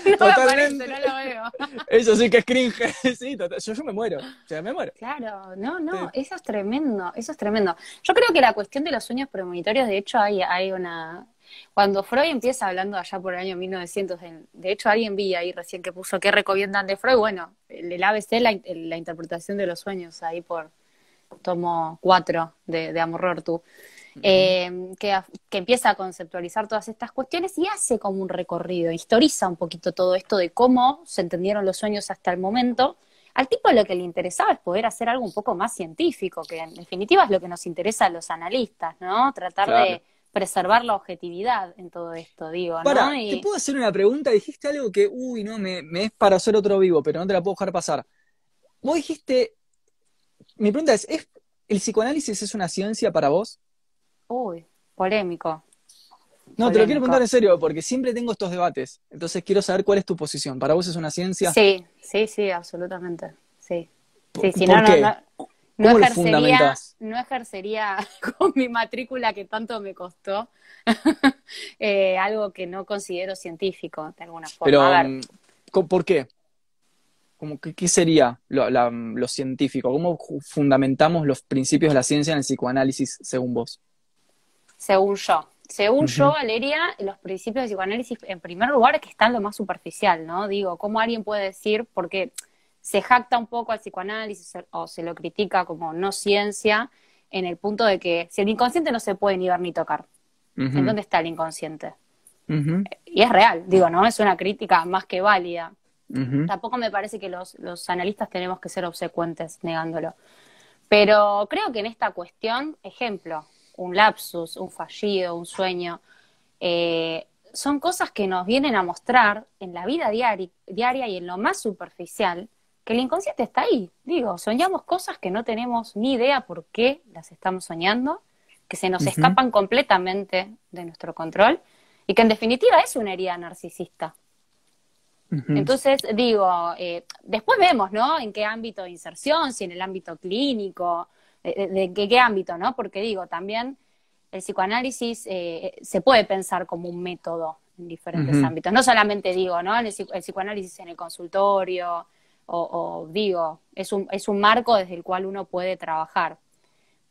no Totalmente. no lo veo. Eso sí que es cringe. sí, yo, yo, me muero. O sea, me muero. Claro, no, no, eso es tremendo, eso es tremendo. Yo creo que la cuestión de los sueños premonitorios, de hecho, hay, hay una, cuando Freud empieza hablando allá por el año 1900, de hecho alguien vi ahí recién que puso qué recomiendan de Freud, bueno, el, ABC, la, la interpretación de los sueños, ahí por tomo 4 de, de Amor tú, eh, que, que, empieza a conceptualizar todas estas cuestiones y hace como un recorrido, historiza un poquito todo esto de cómo se entendieron los sueños hasta el momento. Al tipo lo que le interesaba es poder hacer algo un poco más científico, que en definitiva es lo que nos interesa a los analistas, ¿no? Tratar de preservar la objetividad en todo esto, digo, ¿no? ¿te puedo hacer una pregunta? Dijiste algo que, uy, no, me, es para hacer otro vivo, pero no te la puedo dejar pasar. Vos dijiste, mi pregunta es, ¿es ¿el psicoanálisis es una ciencia para vos? Uy, polémico. No, te lo quiero preguntar en serio, porque siempre tengo estos debates. Entonces quiero saber cuál es tu posición. ¿Para vos es una ciencia? Sí, sí, sí, absolutamente. Sí. Sí, si no, no, no ejercería, no ejercería con mi matrícula que tanto me costó eh, algo que no considero científico de alguna forma. Pero, mm, ¿por qué? Como ¿Qué sería lo, científico? ¿Cómo fundamentamos los principios de la ciencia en el psicoanálisis según vos? Según yo. Según yo, Valeria, los principios de psicoanálisis, en primer lugar, es que están lo más superficial, ¿no? Digo, ¿cómo alguien puede decir, porque se jacta un poco al psicoanálisis o se lo critica como no ciencia en el punto de que si el inconsciente no se puede ni ver ni tocar, ¿en dónde está el inconsciente? Y es real, digo, ¿no? Es una crítica más que válida. Tampoco me parece que los, los analistas tenemos que ser obsecuentes negándolo. Pero creo que en esta cuestión, ejemplo, un lapsus, un fallido, un sueño, eh, son cosas que nos vienen a mostrar en la vida diaria y en lo más superficial que el inconsciente está ahí. Digo, soñamos cosas que no tenemos ni idea por qué las estamos soñando, que se nos escapan completamente de nuestro control y que en definitiva es una herida narcisista. Entonces, digo, eh, después vemos, ¿no? En qué ámbito de inserción, si en el ámbito clínico, de, qué, ámbito, ¿no? Porque digo, también el psicoanálisis eh, se puede pensar como un método en diferentes ámbitos. No solamente digo, ¿no? el, psicoanálisis en el consultorio, o, digo, es un, es un marco desde el cual uno puede trabajar.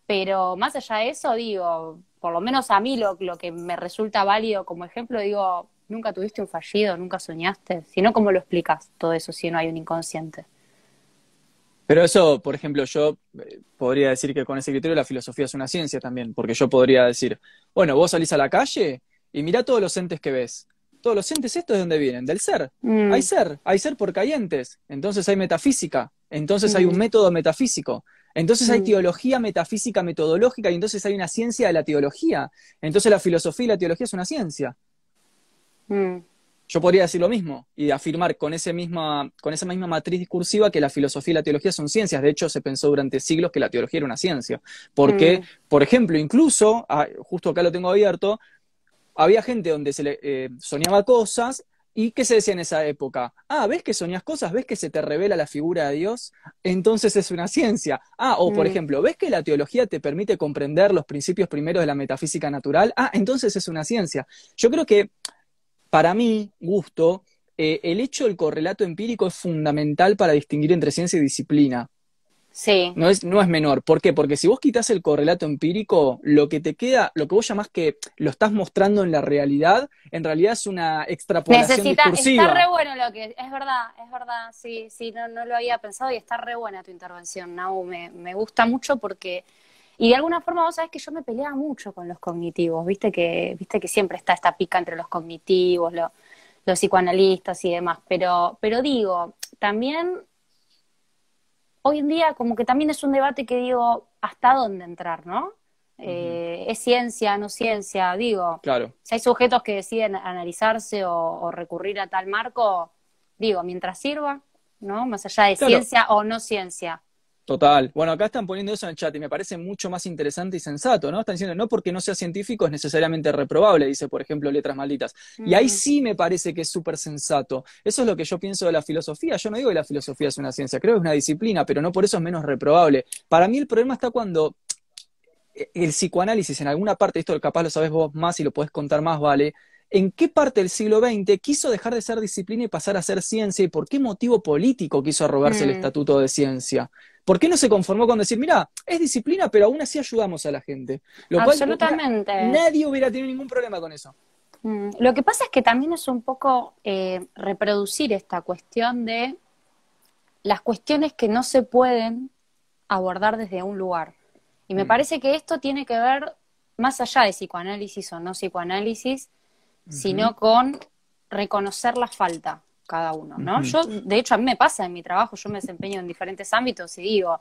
Pero más allá de eso, digo, por lo menos a mí lo, lo que me resulta válido como ejemplo, digo, nunca tuviste un fallido, nunca soñaste. Si no, ¿cómo lo explicas todo eso si no hay un inconsciente? Pero eso, por ejemplo, yo eh, podría decir que con ese criterio la filosofía es una ciencia también, porque yo podría decir, bueno, vos salís a la calle y mirá todos los entes que ves todos los entes estos de dónde vienen, del ser. Mm. Hay ser, hay ser por cayentes. Entonces hay metafísica, entonces hay un mm. método metafísico. Entonces hay mm. teología metafísica metodológica y entonces hay una ciencia de la teología. Entonces la filosofía y la teología es una ciencia. Yo podría decir lo mismo y afirmar con, ese misma, con esa misma matriz discursiva que la filosofía y la teología son ciencias. De hecho, se pensó durante siglos que la teología era una ciencia. Porque, por ejemplo, incluso, ah, justo acá lo tengo abierto, había gente donde se le eh, soñaba cosas y ¿qué se decía en esa época? Ah, ¿ves que soñas cosas? ¿Ves que se te revela la figura de Dios? Entonces es una ciencia. Ah, o por mm. ejemplo, ¿ves que la teología te permite comprender los principios primeros de la metafísica natural? Ah, entonces es una ciencia. Yo creo que para mí, gusto, eh, el hecho del correlato empírico es fundamental para distinguir entre ciencia y disciplina. Sí. No es, no es menor. ¿Por qué? Porque si vos quitas el correlato empírico, lo que te queda, lo que vos llamás que lo estás mostrando en la realidad, en realidad es una extrapolación discursiva. Está re bueno lo que... Es verdad, es verdad. Sí, sí, no, no lo había pensado y está re buena tu intervención, Nau. Me, me gusta mucho porque... Y de alguna forma vos sabés que yo me peleaba mucho con los cognitivos, viste que, viste que siempre está esta pica entre los cognitivos, los psicoanalistas y demás. Pero, pero digo, también hoy en día como que también es un debate que digo, ¿hasta dónde entrar, no? Eh, ¿Es ciencia, no ciencia? Digo, claro. si hay sujetos que deciden analizarse o, recurrir a tal marco, digo, mientras sirva, ¿no? Más allá de ciencia o no ciencia. Total. Bueno, acá están poniendo eso en el chat y me parece mucho más interesante y sensato, ¿no? Están diciendo, no porque no sea científico es necesariamente reprobable, dice, por ejemplo, letras malditas. Y ahí sí me parece que es súper sensato. Eso es lo que yo pienso de la filosofía. Yo no digo que la filosofía es una ciencia, creo que es una disciplina, pero no por eso es menos reprobable. Para mí el problema está cuando el psicoanálisis en alguna parte, esto capaz lo sabes vos más y lo podés contar más, vale, en qué parte del siglo XX quiso dejar de ser disciplina y pasar a ser ciencia y por qué motivo político quiso arrogarse el mm. estatuto de ciencia. ¿Por qué no se conformó con decir, mira, es disciplina, pero aún así ayudamos a la gente? Lo Absolutamente. nadie hubiera tenido ningún problema con eso. Mm, lo que pasa es que también es un poco eh, reproducir esta cuestión de las cuestiones que no se pueden abordar desde un lugar. Y me mm. parece que esto tiene que ver más allá de psicoanálisis o no psicoanálisis, sino con reconocer la falta cada uno, ¿no? Yo, de hecho, a mí me pasa en mi trabajo, yo me desempeño en diferentes ámbitos y digo,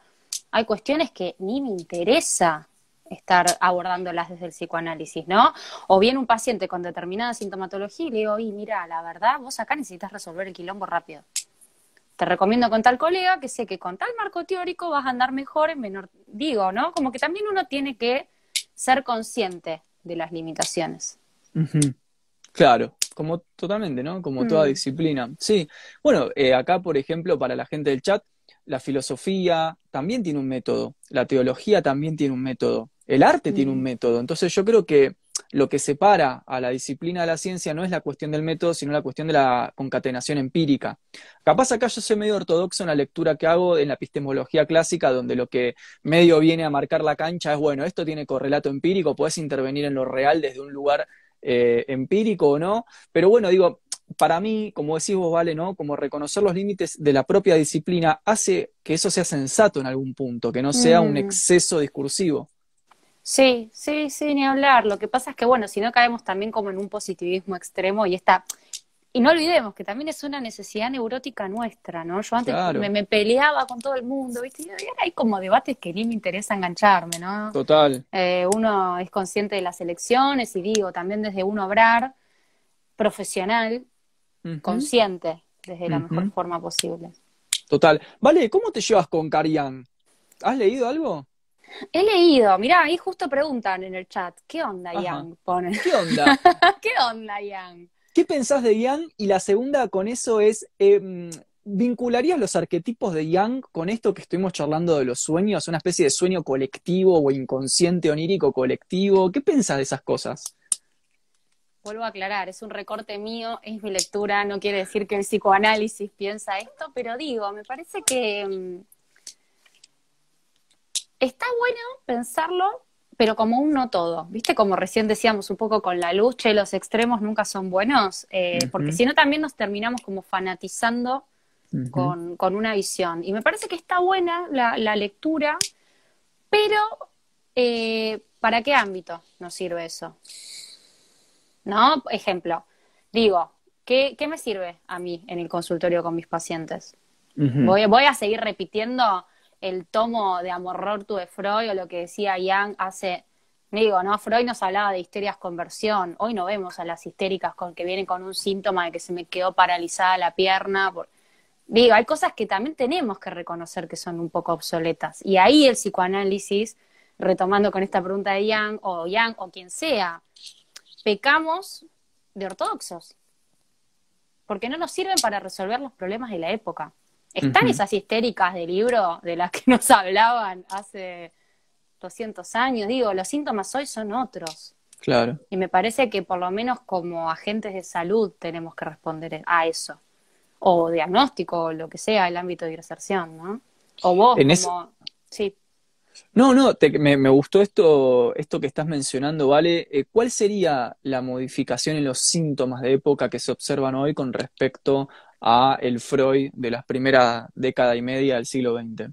hay cuestiones que ni me interesa estar abordándolas desde el psicoanálisis, ¿no? O viene un paciente con determinada sintomatología y le digo, y mira, la verdad, vos acá necesitas resolver el quilombo rápido. Te recomiendo con tal colega que sé que con tal marco teórico vas a andar mejor en menor, digo, ¿no? Como que también uno tiene que ser consciente de las limitaciones. Claro, como totalmente, ¿no? Como toda mm. disciplina. Sí. Bueno, eh, acá, por ejemplo, para la gente del chat, la filosofía también tiene un método, la teología también tiene un método, el arte tiene un mm. método. Entonces yo creo que lo que separa a la disciplina de la ciencia no es la cuestión del método, sino la cuestión de la concatenación empírica. Capaz acá yo soy medio ortodoxo en la lectura que hago en la epistemología clásica, donde lo que medio viene a marcar la cancha es, bueno, esto tiene correlato empírico, puedes intervenir en lo real desde un lugar eh, empírico o no, pero bueno, digo, para mí, como decís vos, Vale, ¿no? Como reconocer los límites de la propia disciplina hace que eso sea sensato en algún punto, que no sea un mm. exceso discursivo. Sí, sí, sí, ni hablar. Lo que pasa es que, bueno, si no caemos también como en un positivismo extremo y esta... Y no olvidemos que también es una necesidad neurótica nuestra, ¿no? Yo antes me, peleaba con todo el mundo, ¿viste? Y ahora hay como debates que ni me interesa engancharme, ¿no? Total. Eh, uno es consciente de las elecciones y digo, también desde un obrar profesional, consciente, desde la mejor forma posible. Total. Vale, ¿cómo te llevas con Carian? ¿Has leído algo? He leído, mirá, ahí justo preguntan en el chat, ¿qué onda, Yang? ¿Qué onda? ¿Qué onda, Yang? ¿Qué pensás de Yang? Y la segunda con eso es, eh, ¿vincularías los arquetipos de Yang con esto que estuvimos charlando de los sueños? Una especie de sueño colectivo o inconsciente onírico colectivo. ¿Qué pensás de esas cosas? Vuelvo a aclarar, es un recorte mío, es mi lectura, no quiere decir que el psicoanálisis piensa esto, pero digo, me parece que mm, está bueno pensarlo, pero como un no todo. ¿Viste? Como recién decíamos un poco con la luz, che, los extremos nunca son buenos, eh, porque si no también nos terminamos como fanatizando con, una visión. Y me parece que está buena la, lectura, pero eh, ¿para qué ámbito nos sirve eso? ¿No? Ejemplo, digo, ¿qué, me sirve a mí en el consultorio con mis pacientes? voy, voy a seguir repitiendo el tomo de Amor de Freud o lo que decía Young hace, digo, ¿no? Freud nos hablaba de histerias conversión, hoy no vemos a las histéricas con que vienen con un síntoma de que se me quedó paralizada la pierna. Digo, hay cosas que también tenemos que reconocer que son un poco obsoletas. Y ahí el psicoanálisis, retomando con esta pregunta de Young, o Young, o quien sea, pecamos de ortodoxos. Porque no nos sirven para resolver los problemas de la época. Están esas histéricas de libro de las que nos hablaban hace 200 años. Digo, los síntomas hoy son otros. Claro. Y me parece que por lo menos como agentes de salud tenemos que responder a eso. O diagnóstico, o lo que sea, el ámbito de inserción, ¿no? O vos, como... Sí. No, no, me, gustó esto, esto que estás mencionando, ¿vale? Eh, ¿Cuál sería la modificación en los síntomas de época que se observan hoy con respecto a el Freud de las primeras décadas y media del siglo XX?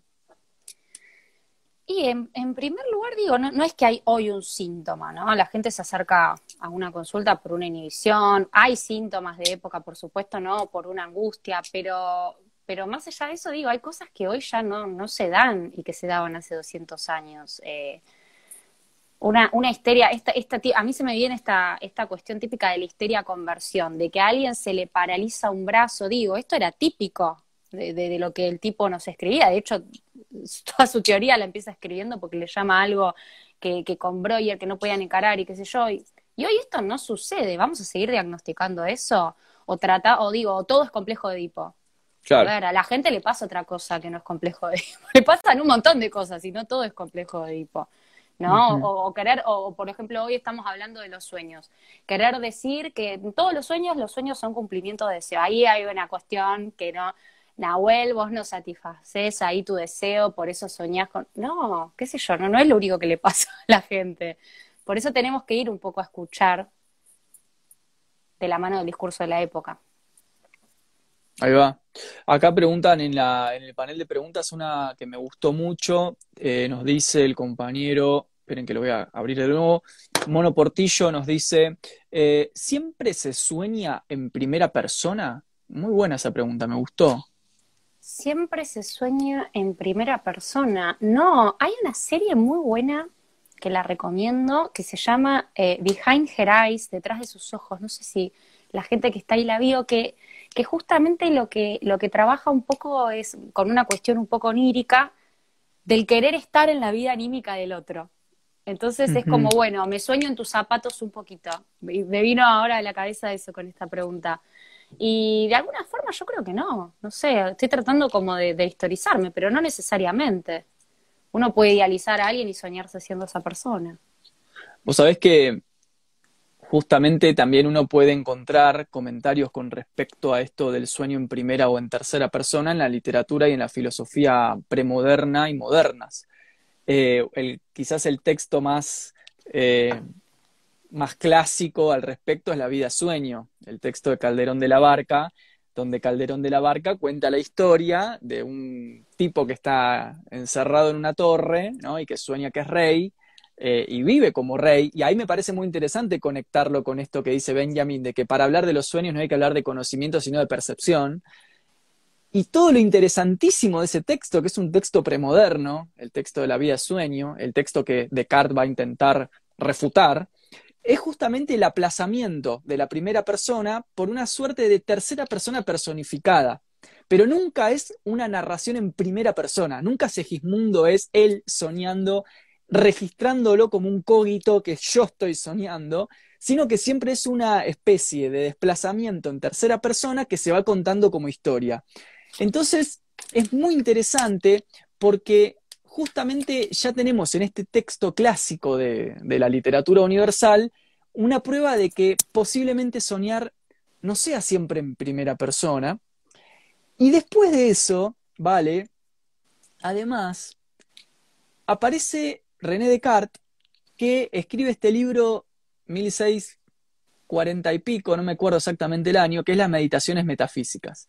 Y en, primer lugar digo, no, no, es que hay hoy un síntoma, ¿no? La gente se acerca a una consulta por una inhibición, hay síntomas de época, por supuesto, ¿no? Por una angustia, pero, pero más allá de eso, digo, hay cosas que hoy ya no, no se dan y que se daban hace 200 años. Eh, una, una histeria, esta, esta, a mí se me viene esta, esta cuestión típica de la histeria conversión, de que a alguien se le paraliza un brazo, digo, esto era típico de, lo que el tipo nos escribía. De hecho, toda su teoría la empieza escribiendo porque le llama algo que, que con Breuer que no podían encarar y qué sé yo. Y, hoy esto no sucede. ¿Vamos a seguir diagnosticando eso? O trata, o digo, todo es complejo de Edipo. Claro. A ver, a la gente le pasa otra cosa que no es complejo de Edipo. Le pasan un montón de cosas y no todo es complejo de Edipo. ¿No? o, querer, o por ejemplo, hoy estamos hablando de los sueños. Querer decir que en todos los sueños, los sueños son cumplimiento de deseo. Ahí hay una cuestión que no, Nahuel, vos no satisfaces ahí tu deseo, por eso soñás con... No, qué sé yo, no, no es lo único que le pasa a la gente. Por eso tenemos que ir un poco a escuchar de la mano del discurso de la época. Ahí va. Acá preguntan en, la, en el panel de preguntas una que me gustó mucho. Eh, nos dice el compañero, esperen que lo voy a abrir de nuevo. Mono Portillo nos dice: eh, ¿Siempre se sueña en primera persona? Muy buena esa pregunta, me gustó. Siempre se sueña en primera persona. No, hay una serie muy buena que la recomiendo que se llama eh, Behind Her Eyes, detrás de sus ojos. No sé si la gente que está ahí la vio, que, que justamente lo que, lo que trabaja un poco es con una cuestión un poco onírica del querer estar en la vida anímica del otro. Entonces es como, bueno, me sueño en tus zapatos un poquito. Me vino ahora a la cabeza eso con esta pregunta. Y de alguna forma yo creo que no, no sé, estoy tratando como de, historizarme, pero no necesariamente. Uno puede idealizar a alguien y soñarse siendo esa persona. Vos sabés que justamente también uno puede encontrar comentarios con respecto a esto del sueño en primera o en tercera persona en la literatura y en la filosofía premoderna y modernas. Eh, el, quizás el texto más eh, más clásico al respecto es La vida sueño, el texto de Calderón de la Barca, donde Calderón de la Barca cuenta la historia de un tipo que está encerrado en una torre ¿no? y que sueña que es rey eh, y vive como rey. Y ahí me parece muy interesante conectarlo con esto que dice Benjamin, de que para hablar de los sueños no hay que hablar de conocimiento, sino de percepción. Y todo lo interesantísimo de ese texto, que es un texto premoderno, el texto de la vida sueño, el texto que Descartes va a intentar refutar, es justamente el aplazamiento de la primera persona por una suerte de tercera persona personificada. Pero nunca es una narración en primera persona, nunca Segismundo es él soñando, registrándolo como un cogito que yo estoy soñando, sino que siempre es una especie de desplazamiento en tercera persona que se va contando como historia. Entonces, es muy interesante porque justamente ya tenemos en este texto clásico de, la literatura universal una prueba de que posiblemente soñar no sea siempre en primera persona. Y después de eso, ¿vale? Además, aparece René Descartes, que escribe este libro 1640 y pico, no me acuerdo exactamente el año, que es las meditaciones metafísicas.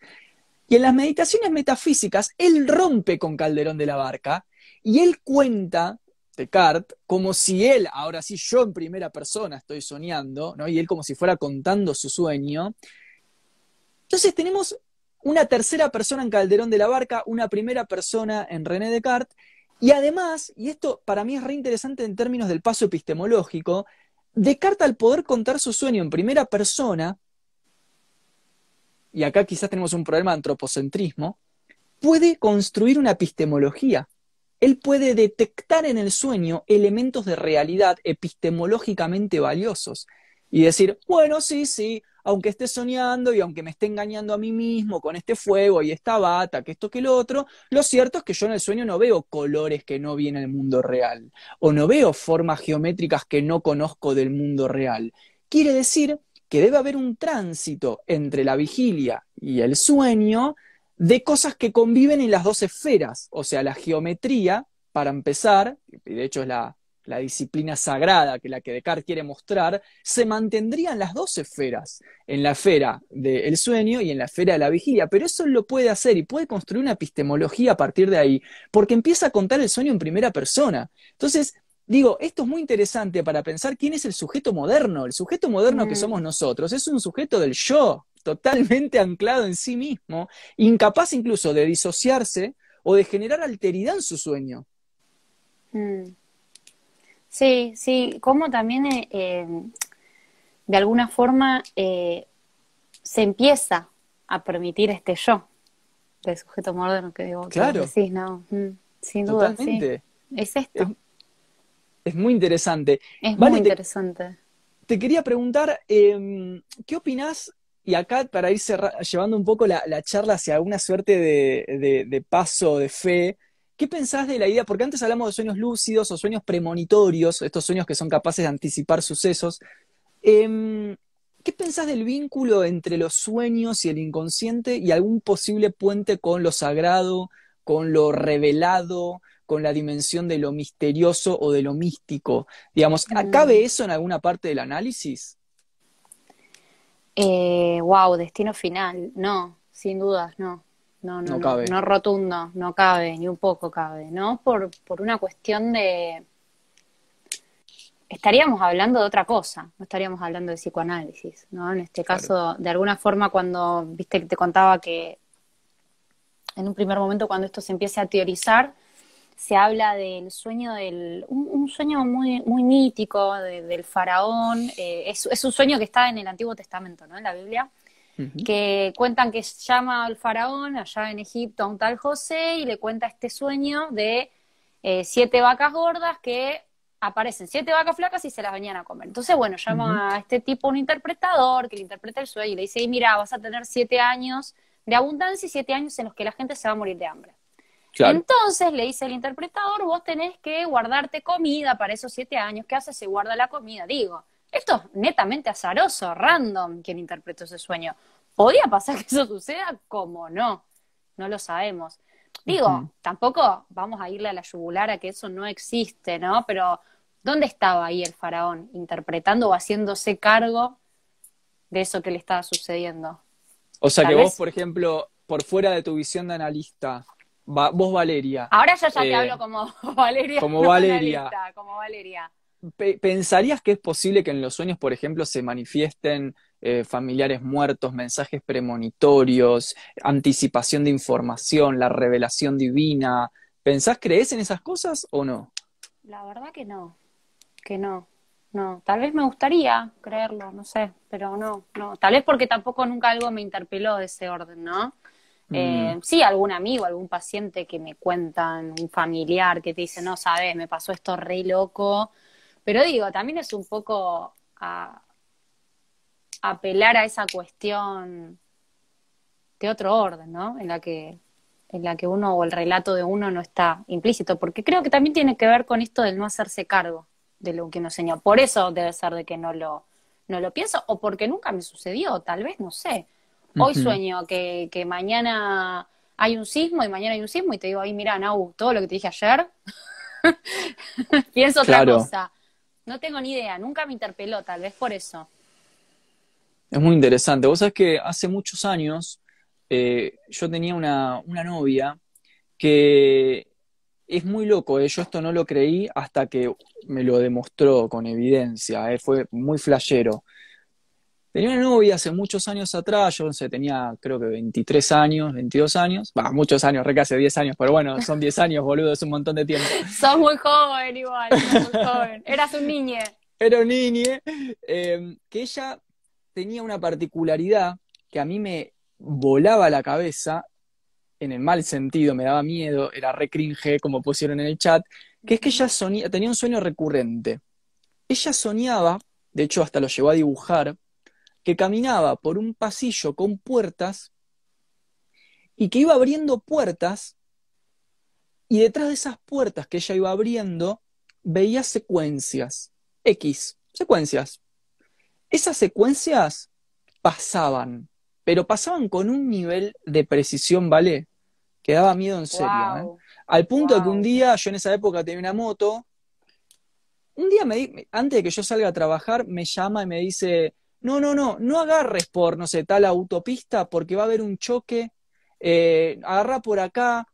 Y en las meditaciones metafísicas, él rompe con Calderón de la Barca y él cuenta, Descartes, como si él, ahora sí yo en primera persona estoy soñando, ¿no? Y él como si fuera contando su sueño. Entonces tenemos una tercera persona en Calderón de la Barca, una primera persona en René Descartes, y además, y esto para mí es re interesante en términos del paso epistemológico, Descartes al poder contar su sueño en primera persona, y acá quizás tenemos un problema de antropocentrismo, puede construir una epistemología él puede detectar en el sueño elementos de realidad epistemológicamente valiosos y decir, bueno, sí, sí, aunque esté soñando y aunque me esté engañando a mí mismo con este fuego y esta bata, que esto que lo otro, lo cierto es que yo en el sueño no veo colores que no vi en el mundo real o no veo formas geométricas que no conozco del mundo real. Quiere decir que debe haber un tránsito entre la vigilia y el sueño de cosas que conviven en las dos esferas, o sea, la geometría, para empezar, y de hecho es la, disciplina sagrada que la que Descartes quiere mostrar, se mantendrían las dos esferas, en la esfera del sueño y en la esfera de la vigilia, pero eso lo puede hacer y puede construir una epistemología a partir de ahí, porque empieza a contar el sueño en primera persona. Entonces, digo, esto es muy interesante para pensar quién es el sujeto moderno. El sujeto moderno que mm. somos nosotros es un sujeto del yo, totalmente anclado en sí mismo, incapaz incluso de disociarse o de generar alteridad en su sueño. Mm. Sí, sí, como también eh, eh, de alguna forma eh, se empieza a permitir este yo. del sujeto moderno que digo, claro. sí, no, mm, sin duda, Totalmente. Es esto. Es, muy interesante. Es muy interesante. Te, quería preguntar, em, ¿qué opinás? Y acá, para ir llevando un poco la, charla hacia una suerte de, paso de fe, ¿qué pensás de la idea? Porque antes hablamos de sueños lúcidos o sueños premonitorios, estos sueños que son capaces de anticipar sucesos. Em, ¿Qué pensás del vínculo entre los sueños y el inconsciente y algún posible puente con lo sagrado, con lo revelado, con la dimensión de lo misterioso o de lo místico? Digamos, ¿cabe mm. eso en alguna parte del análisis? Eh, wow, destino final. No, sin dudas, no. No, no, no, cabe. no, rotundo, no cabe, ni un poco cabe, ¿no? Por, por una cuestión de, estaríamos hablando de otra cosa, no estaríamos hablando de psicoanálisis, ¿no? En este caso, de alguna forma, cuando, viste que te contaba que en un primer momento cuando esto se empieza a teorizar, se habla del sueño del, un, sueño muy, muy mítico del faraón, eh, es, es, un sueño que está en el Antiguo Testamento, ¿no? En la Biblia, que cuentan que llama al faraón allá en Egipto a un tal José y le cuenta este sueño de eh, siete vacas gordas que aparecen siete vacas flacas y se las venían a comer. Entonces, bueno, llama a este tipo un interpretador que le interpreta el sueño y le dice, mira, vas a tener siete años de abundancia y siete años en los que la gente se va a morir de hambre. Entonces le dice el interpretador, vos tenés que guardarte comida para esos siete años. ¿Qué hace? Se guarda la comida. Digo, esto es netamente azaroso, random, quien interpretó ese sueño. ¿Podía pasar que eso suceda? ¿Cómo no? No lo sabemos. Digo, tampoco vamos a irle a la yugular a que eso no existe, ¿no? Pero ¿Dónde estaba ahí el faraón interpretando o haciéndose cargo de eso que le estaba sucediendo? O sea que vos, por ejemplo, por fuera de tu visión de analista, vos Valeria. Ahora ya ya te eh, hablo como Valeria. Como Valeria. como Valeria. ¿Pensarías que es posible que en los sueños, por ejemplo, se manifiesten eh, familiares muertos, mensajes premonitorios, anticipación de información, la revelación divina? ¿Pensás, crees en esas cosas o no? La verdad que no que no, no. Tal vez me gustaría creerlo, no sé, pero no, no. Tal vez porque tampoco nunca algo me interpeló de ese orden, ¿no? Mm. Eh, sí, algún amigo, algún paciente que me cuentan, un familiar que te dice, no sabes, me pasó esto re loco. Pero digo, también es un poco a, apelar a esa cuestión de otro orden, ¿no? En la que en la que uno o el relato de uno no está implícito, porque creo que también tiene que ver con esto del no hacerse cargo de lo que uno enseñó. Por eso debe ser de que no lo, no lo pienso, o porque nunca me sucedió, tal vez, no sé. Hoy sueño que, que mañana hay un sismo y mañana hay un sismo y te digo, ay, mira, Nau, todo lo que te dije ayer, pienso otra cosa. No tengo ni idea, nunca me interpeló, tal vez por eso. Es muy interesante. Vos sabés que hace muchos años eh, yo tenía una, una novia que es muy loco, eh. yo esto no lo creí hasta que me lo demostró con evidencia, eh. fue muy flashero. Tenía una novia hace muchos años atrás, yo no tenía creo que 23 años, 22 años, va, muchos años, re hace 10 años, pero bueno, son 10 años, boludo, es un montón de tiempo. Sos muy joven igual, muy joven. Eras un niñe. Era un niñe, em, que ella tenía una particularidad que a mí me volaba la cabeza, en el mal sentido, me daba miedo, era re cringe, como pusieron en el chat, que es que ella sonía, tenía un sueño recurrente. Ella soñaba, de hecho hasta lo llevó a dibujar, que caminaba por un pasillo con puertas y que iba abriendo puertas y detrás de esas puertas que ella iba abriendo veía secuencias, X, secuencias. Esas secuencias pasaban, pero pasaban con un nivel de precisión, ¿vale? que daba miedo en serio. ¿eh? Al punto de que un día, yo en esa época tenía una moto, un día, me, antes de que yo salga a trabajar, me llama y me dice, no, no, no, no agarres por, no sé, tal autopista porque va a haber un choque, eh, agarra por acá.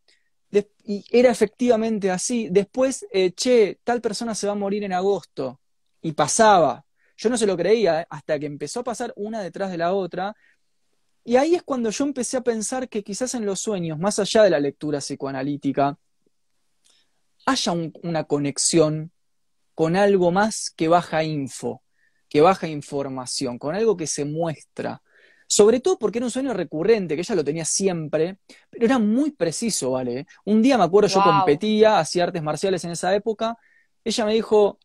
y era efectivamente así. Después, eh, che, tal persona se va a morir en agosto. Y pasaba. Yo no se lo creía, hasta que empezó a pasar una detrás de la otra. Y ahí es cuando yo empecé a pensar que quizás en los sueños, más allá de la lectura psicoanalítica, haya una conexión con algo más que baja info, que baja información, con algo que se muestra. Sobre todo porque era un sueño recurrente, que ella lo tenía siempre, pero era muy preciso, ¿vale? Un día me acuerdo, yo competía, hacía artes marciales en esa época, ella me dijo,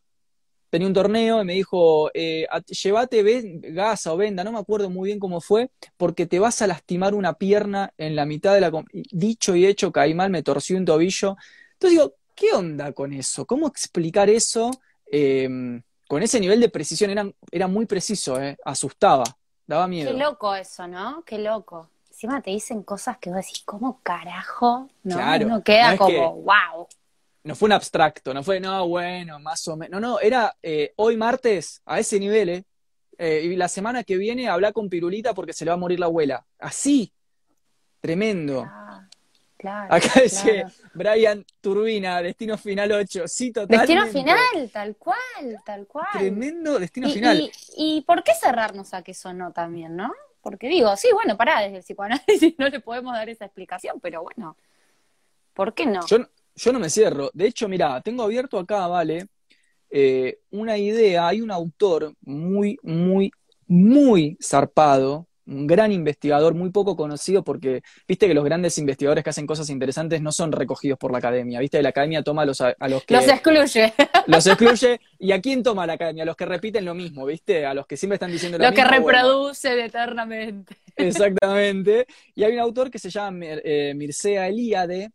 tenía un torneo y me dijo, eh, llévate ven- gasa o venda, no me acuerdo muy bien cómo fue, porque te vas a lastimar una pierna en la mitad de la... Dicho y hecho, caí mal, me torcí un tobillo. Entonces digo, ¿qué onda con eso? ¿Cómo explicar eso eh, con ese nivel de precisión? Era, era muy preciso, eh, asustaba, daba Qué miedo. loco eso, ¿no? Qué loco. Encima te dicen cosas que vos decís, ¿cómo carajo? ¿No? Claro, Uno queda no como, que- wow. No fue un abstracto, no fue, no, bueno, más o menos. No, no, era eh, hoy martes, a ese nivel, ¿eh? Eh, y la semana que viene habla con Pirulita porque se le va a morir la abuela. Así, tremendo. Ah, claro, Acá dice claro. Brian Turbina, Destino Final 8. Sí, totalmente. Destino final, tal cual, tal cual. Tremendo destino Y, final. y- y por qué cerrarnos a que eso no también, no? Porque digo, sí, bueno, pará, desde el psicoanálisis no le podemos dar esa explicación, pero bueno, ¿por qué no? Yo, yo no me cierro. De hecho, mira, tengo abierto acá, ¿vale? Eh, una idea. Hay un autor muy, muy, muy zarpado, un gran investigador, muy poco conocido porque, viste que los grandes investigadores que hacen cosas interesantes no son recogidos por la academia. Viste, la academia toma a los, a, a los que Los excluye. los excluye. ¿Y a quién toma la academia? A los que repiten lo mismo, ¿viste? A los que siempre están diciendo lo Lo que mismo. bueno. reproduce eternamente. Exactamente. Y hay un autor que se llama Mir- eh, Mircea Eliade.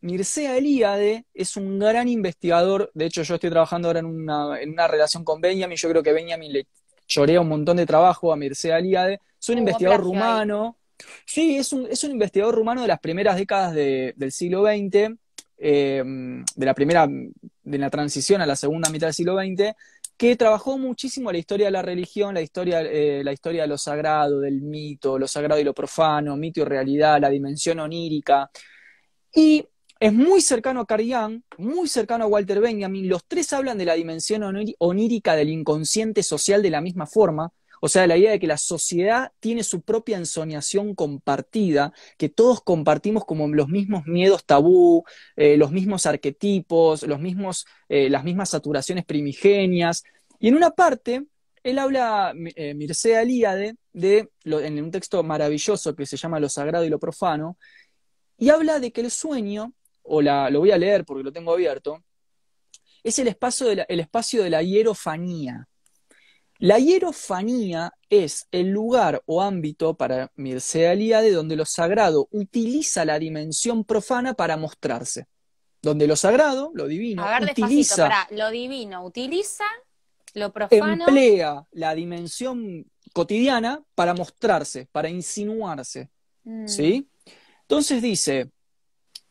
Mircea Eliade es un gran investigador. De hecho, yo estoy trabajando ahora en una, en una relación con Benjamin. Yo creo que Benjamin le chorea un montón de trabajo a Mircea Eliade. Es un Hubo investigador rumano. Sí, es un, es un investigador rumano de las primeras décadas de- del siglo XX, eh, de la primera, de la transición a la segunda mitad del siglo XX, que trabajó muchísimo la historia de la religión, la historia, eh, la historia de lo sagrado, del mito, lo sagrado y lo profano, mito y realidad, la dimensión onírica. Y es muy cercano a Carl muy cercano a Walter Benjamin. Los tres hablan de la dimensión oní- onírica del inconsciente social de la misma forma. O sea, la idea de que la sociedad tiene su propia ensoñación compartida, que todos compartimos como los mismos miedos tabú, eh, los mismos arquetipos, los mismos, eh, las mismas saturaciones primigenias. Y en una parte, él habla, eh, Mircea Eliade, de, en un texto maravilloso que se llama Lo sagrado y lo profano, y habla de que el sueño, o la, lo voy a leer porque lo tengo abierto, es el espacio de la, el espacio de la hierofanía. La hierofanía es el lugar o ámbito para Mircea Eliade donde lo sagrado utiliza la dimensión profana para mostrarse. Donde lo sagrado, lo divino, A ver, despacito, utiliza, pará. Lo divino utiliza, lo profano. emplea la dimensión cotidiana para mostrarse, para insinuarse. Mm, ¿Sí? Entonces dice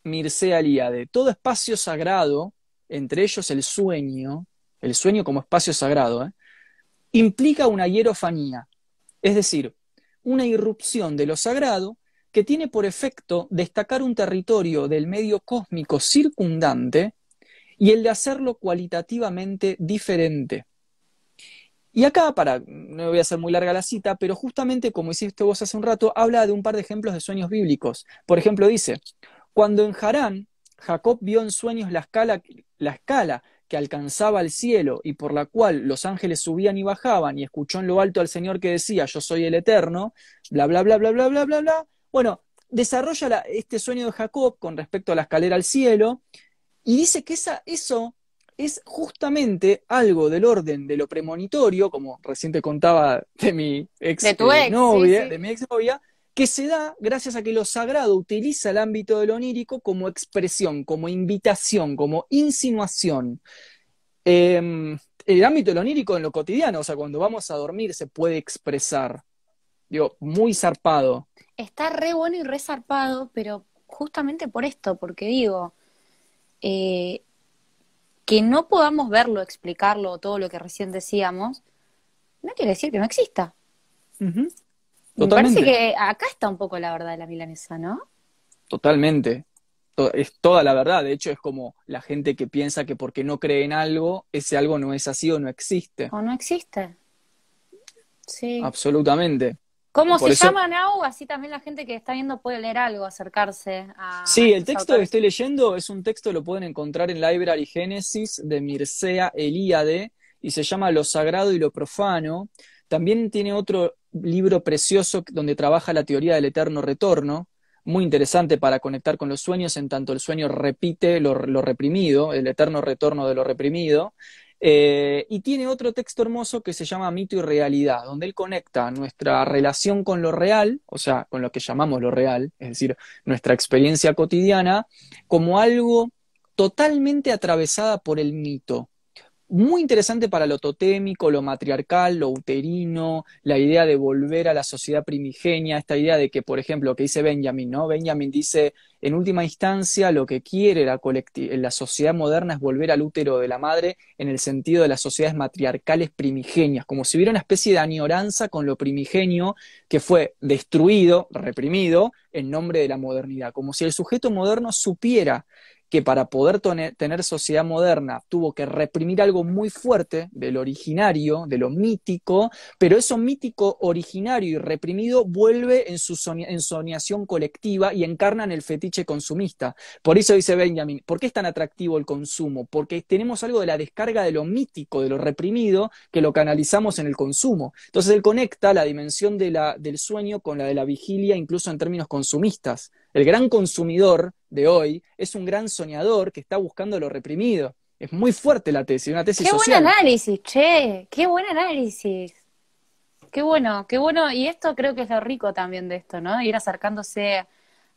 Mircea Eliade, todo espacio sagrado, entre ellos el sueño, el sueño como espacio sagrado, ¿eh? implica una hierofanía, es decir, una irrupción de lo sagrado que tiene por efecto destacar un territorio del medio cósmico circundante y el de hacerlo cualitativamente diferente. Y acá, para, no voy a hacer muy larga la cita, pero justamente como hiciste vos hace un rato, habla de un par de ejemplos de sueños bíblicos. Por ejemplo, dice, cuando en Harán Jacob vio en sueños la escala, la escala que alcanzaba al cielo y por la cual los ángeles subían y bajaban, y escuchó en lo alto al Señor que decía, yo soy el eterno, bla, bla, bla, bla, bla, bla, bla, bla. Bueno, desarrolla la- este sueño de Jacob con respecto a la escalera al cielo, y dice que esa, eso es justamente algo del orden de lo premonitorio, como recién te contaba de mi ex, De tu ex, novia, sí, sí. de mi exnovia, que se da gracias a que lo sagrado utiliza el ámbito de lo onírico como expresión, como invitación, como insinuación. Eh, el ámbito de lo onírico en lo cotidiano, o sea, cuando vamos a dormir se puede expresar. Digo, muy zarpado. Está re bueno y re zarpado, pero justamente por esto, porque digo, eh, que no podamos verlo, explicarlo, todo lo que recién decíamos, no quiere decir que no exista. Totalmente. parece que acá está un poco la verdad de la milanesa, ¿no? Totalmente. To- Es toda la verdad. De hecho, es como la gente que piensa que porque no cree en algo, ese algo no es así o no existe. O no existe. Sí. Absolutamente. ¿Cómo Por se eso- llama Nau? Así también la gente que está viendo puede leer algo, acercarse a Sí, el texto que estoy leyendo es un texto, lo pueden encontrar en Library Génesis de Mircea Eliade y se llama Lo Sagrado y lo Profano. También tiene otro libro precioso donde trabaja la teoría del eterno retorno, muy interesante para conectar con los sueños, en tanto el sueño repite lo, reprimido, el eterno retorno de lo reprimido. Eh, y tiene otro texto hermoso que se llama Mito y Realidad, donde él conecta nuestra relación con lo real, o sea, con lo que llamamos lo real, es decir, nuestra experiencia cotidiana, como algo totalmente atravesada por el mito muy interesante para lo totémico, lo matriarcal, lo uterino, la idea de volver a la sociedad primigenia, esta idea de que, por ejemplo, lo que dice Benjamin, ¿no? Benjamin dice, en última instancia, lo que quiere la, la sociedad moderna es volver al útero de la madre en el sentido de las sociedades matriarcales primigenias, como si hubiera una especie de añoranza con lo primigenio que fue destruido, reprimido, en nombre de la modernidad, como si el sujeto moderno supiera que para poder tener sociedad moderna tuvo que reprimir algo muy fuerte del originario, de lo mítico, pero eso mítico, originario y reprimido vuelve en su soñación colectiva y encarna en el fetiche consumista. Por eso dice Benjamin, ¿por qué es tan atractivo el consumo? Porque tenemos algo de la descarga de lo mítico, de lo reprimido, que lo canalizamos en el consumo. Entonces él conecta la dimensión del sueño con la de la vigilia, incluso en términos consumistas. El gran consumidor de hoy es un gran soñador que está buscando lo reprimido. Es muy fuerte la tesis, una tesis qué social. Qué buen análisis, che, qué buen análisis. Qué bueno, qué bueno. Y esto creo que es lo rico también de esto, ¿no? Ir acercándose a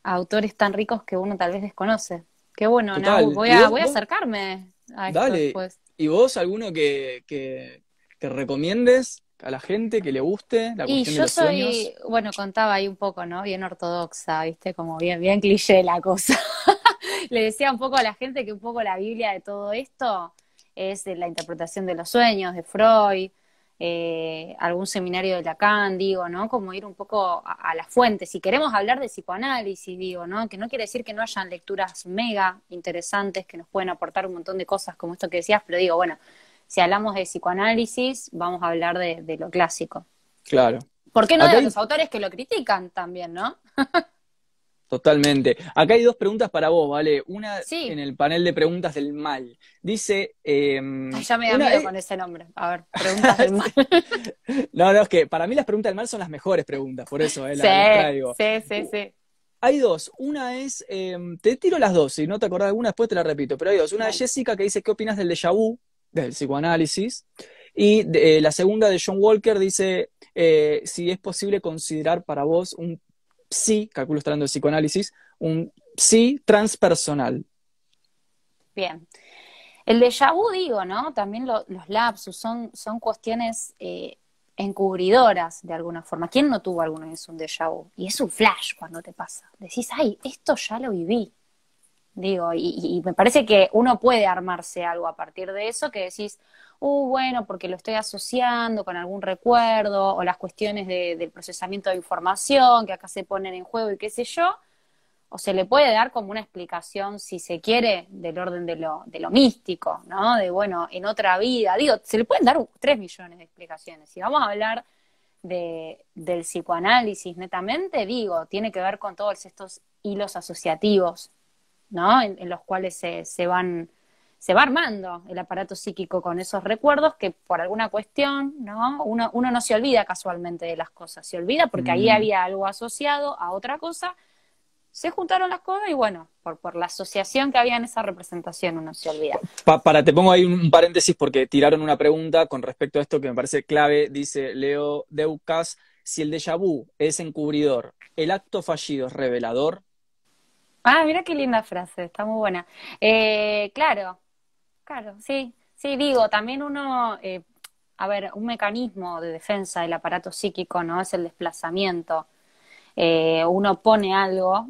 autores tan ricos que uno tal vez desconoce. Qué bueno, ¿no? Voy a, voy a acercarme a esto Dale. ¿Y vos alguno que, que, que recomiendes? A la gente que le guste la cuestión y yo soy, bueno, contaba ahí un poco, ¿no? Bien ortodoxa, ¿viste? Como bien, bien cliché la cosa. le decía un poco a la gente que un poco la Biblia de todo esto es la interpretación de los sueños de Freud, eh, algún seminario de Lacan, digo, ¿no? Como ir un poco a, a, la fuente. Si queremos hablar de psicoanálisis, digo, ¿no? Que no quiere decir que no hayan lecturas mega interesantes que nos pueden aportar un montón de cosas como esto que decías, pero digo, bueno, si hablamos de psicoanálisis, vamos a hablar de, lo clásico. Claro. ¿Por qué no de los autores que lo critican también, no? Totalmente. Acá hay dos preguntas para vos, ¿vale? Una en el panel de preguntas del mal. Dice. Em, ya me da miedo con ese nombre. A ver, preguntas del mal. no, no, es que para mí las preguntas del mal son las mejores preguntas, por eso, ¿eh? sí, Sí, sí, sí. Hay dos. Una es. Em, te tiro las dos, si no te acordás de alguna, después te la repito. Pero hay dos. Una de Jessica que dice: ¿Qué opinas del déjà vu? Del psicoanálisis. Y eh, la segunda de John Walker dice eh, si es posible considerar para vos un psi, calculo estar hablando de psicoanálisis, un psi transpersonal. Bien. El déjà vu, digo, ¿no? También los lapsus son, son cuestiones eh, encubridoras de alguna forma. ¿Quién no tuvo alguna vez un déjà vu? Y es un flash cuando te pasa. Decís, ay, esto ya lo viví. Digo, y, me parece que uno puede armarse algo a partir de eso que decís, uh, bueno, porque lo estoy asociando con algún recuerdo o las cuestiones del procesamiento de información que acá se ponen en juego y qué sé yo, o se le puede dar como una explicación, si se quiere, del orden de lo, de lo místico, ¿no? De, bueno, en otra vida, digo, se le pueden dar tres millones de explicaciones. Si vamos a hablar de, del psicoanálisis netamente, digo, tiene que ver con todos estos hilos asociativos ¿no? En, los cuales se, se, van se va armando el aparato psíquico con esos recuerdos que por alguna cuestión, ¿no? Uno, uno no se olvida casualmente de las cosas, se olvida porque ahí mm. había algo asociado a otra cosa, se juntaron las cosas y bueno, por, por la asociación que había en esa representación uno se olvida. para, te pongo ahí un, paréntesis porque tiraron una pregunta con respecto a esto que me parece clave, dice Leo Deucas, si el déjà vu es encubridor, ¿el acto fallido es revelador? Ah, mira qué linda frase, está muy buena. Eh, claro, claro, sí, sí, digo, también uno, eh, a ver, un mecanismo de defensa del aparato psíquico, ¿no? Es el desplazamiento. Eh, uno pone algo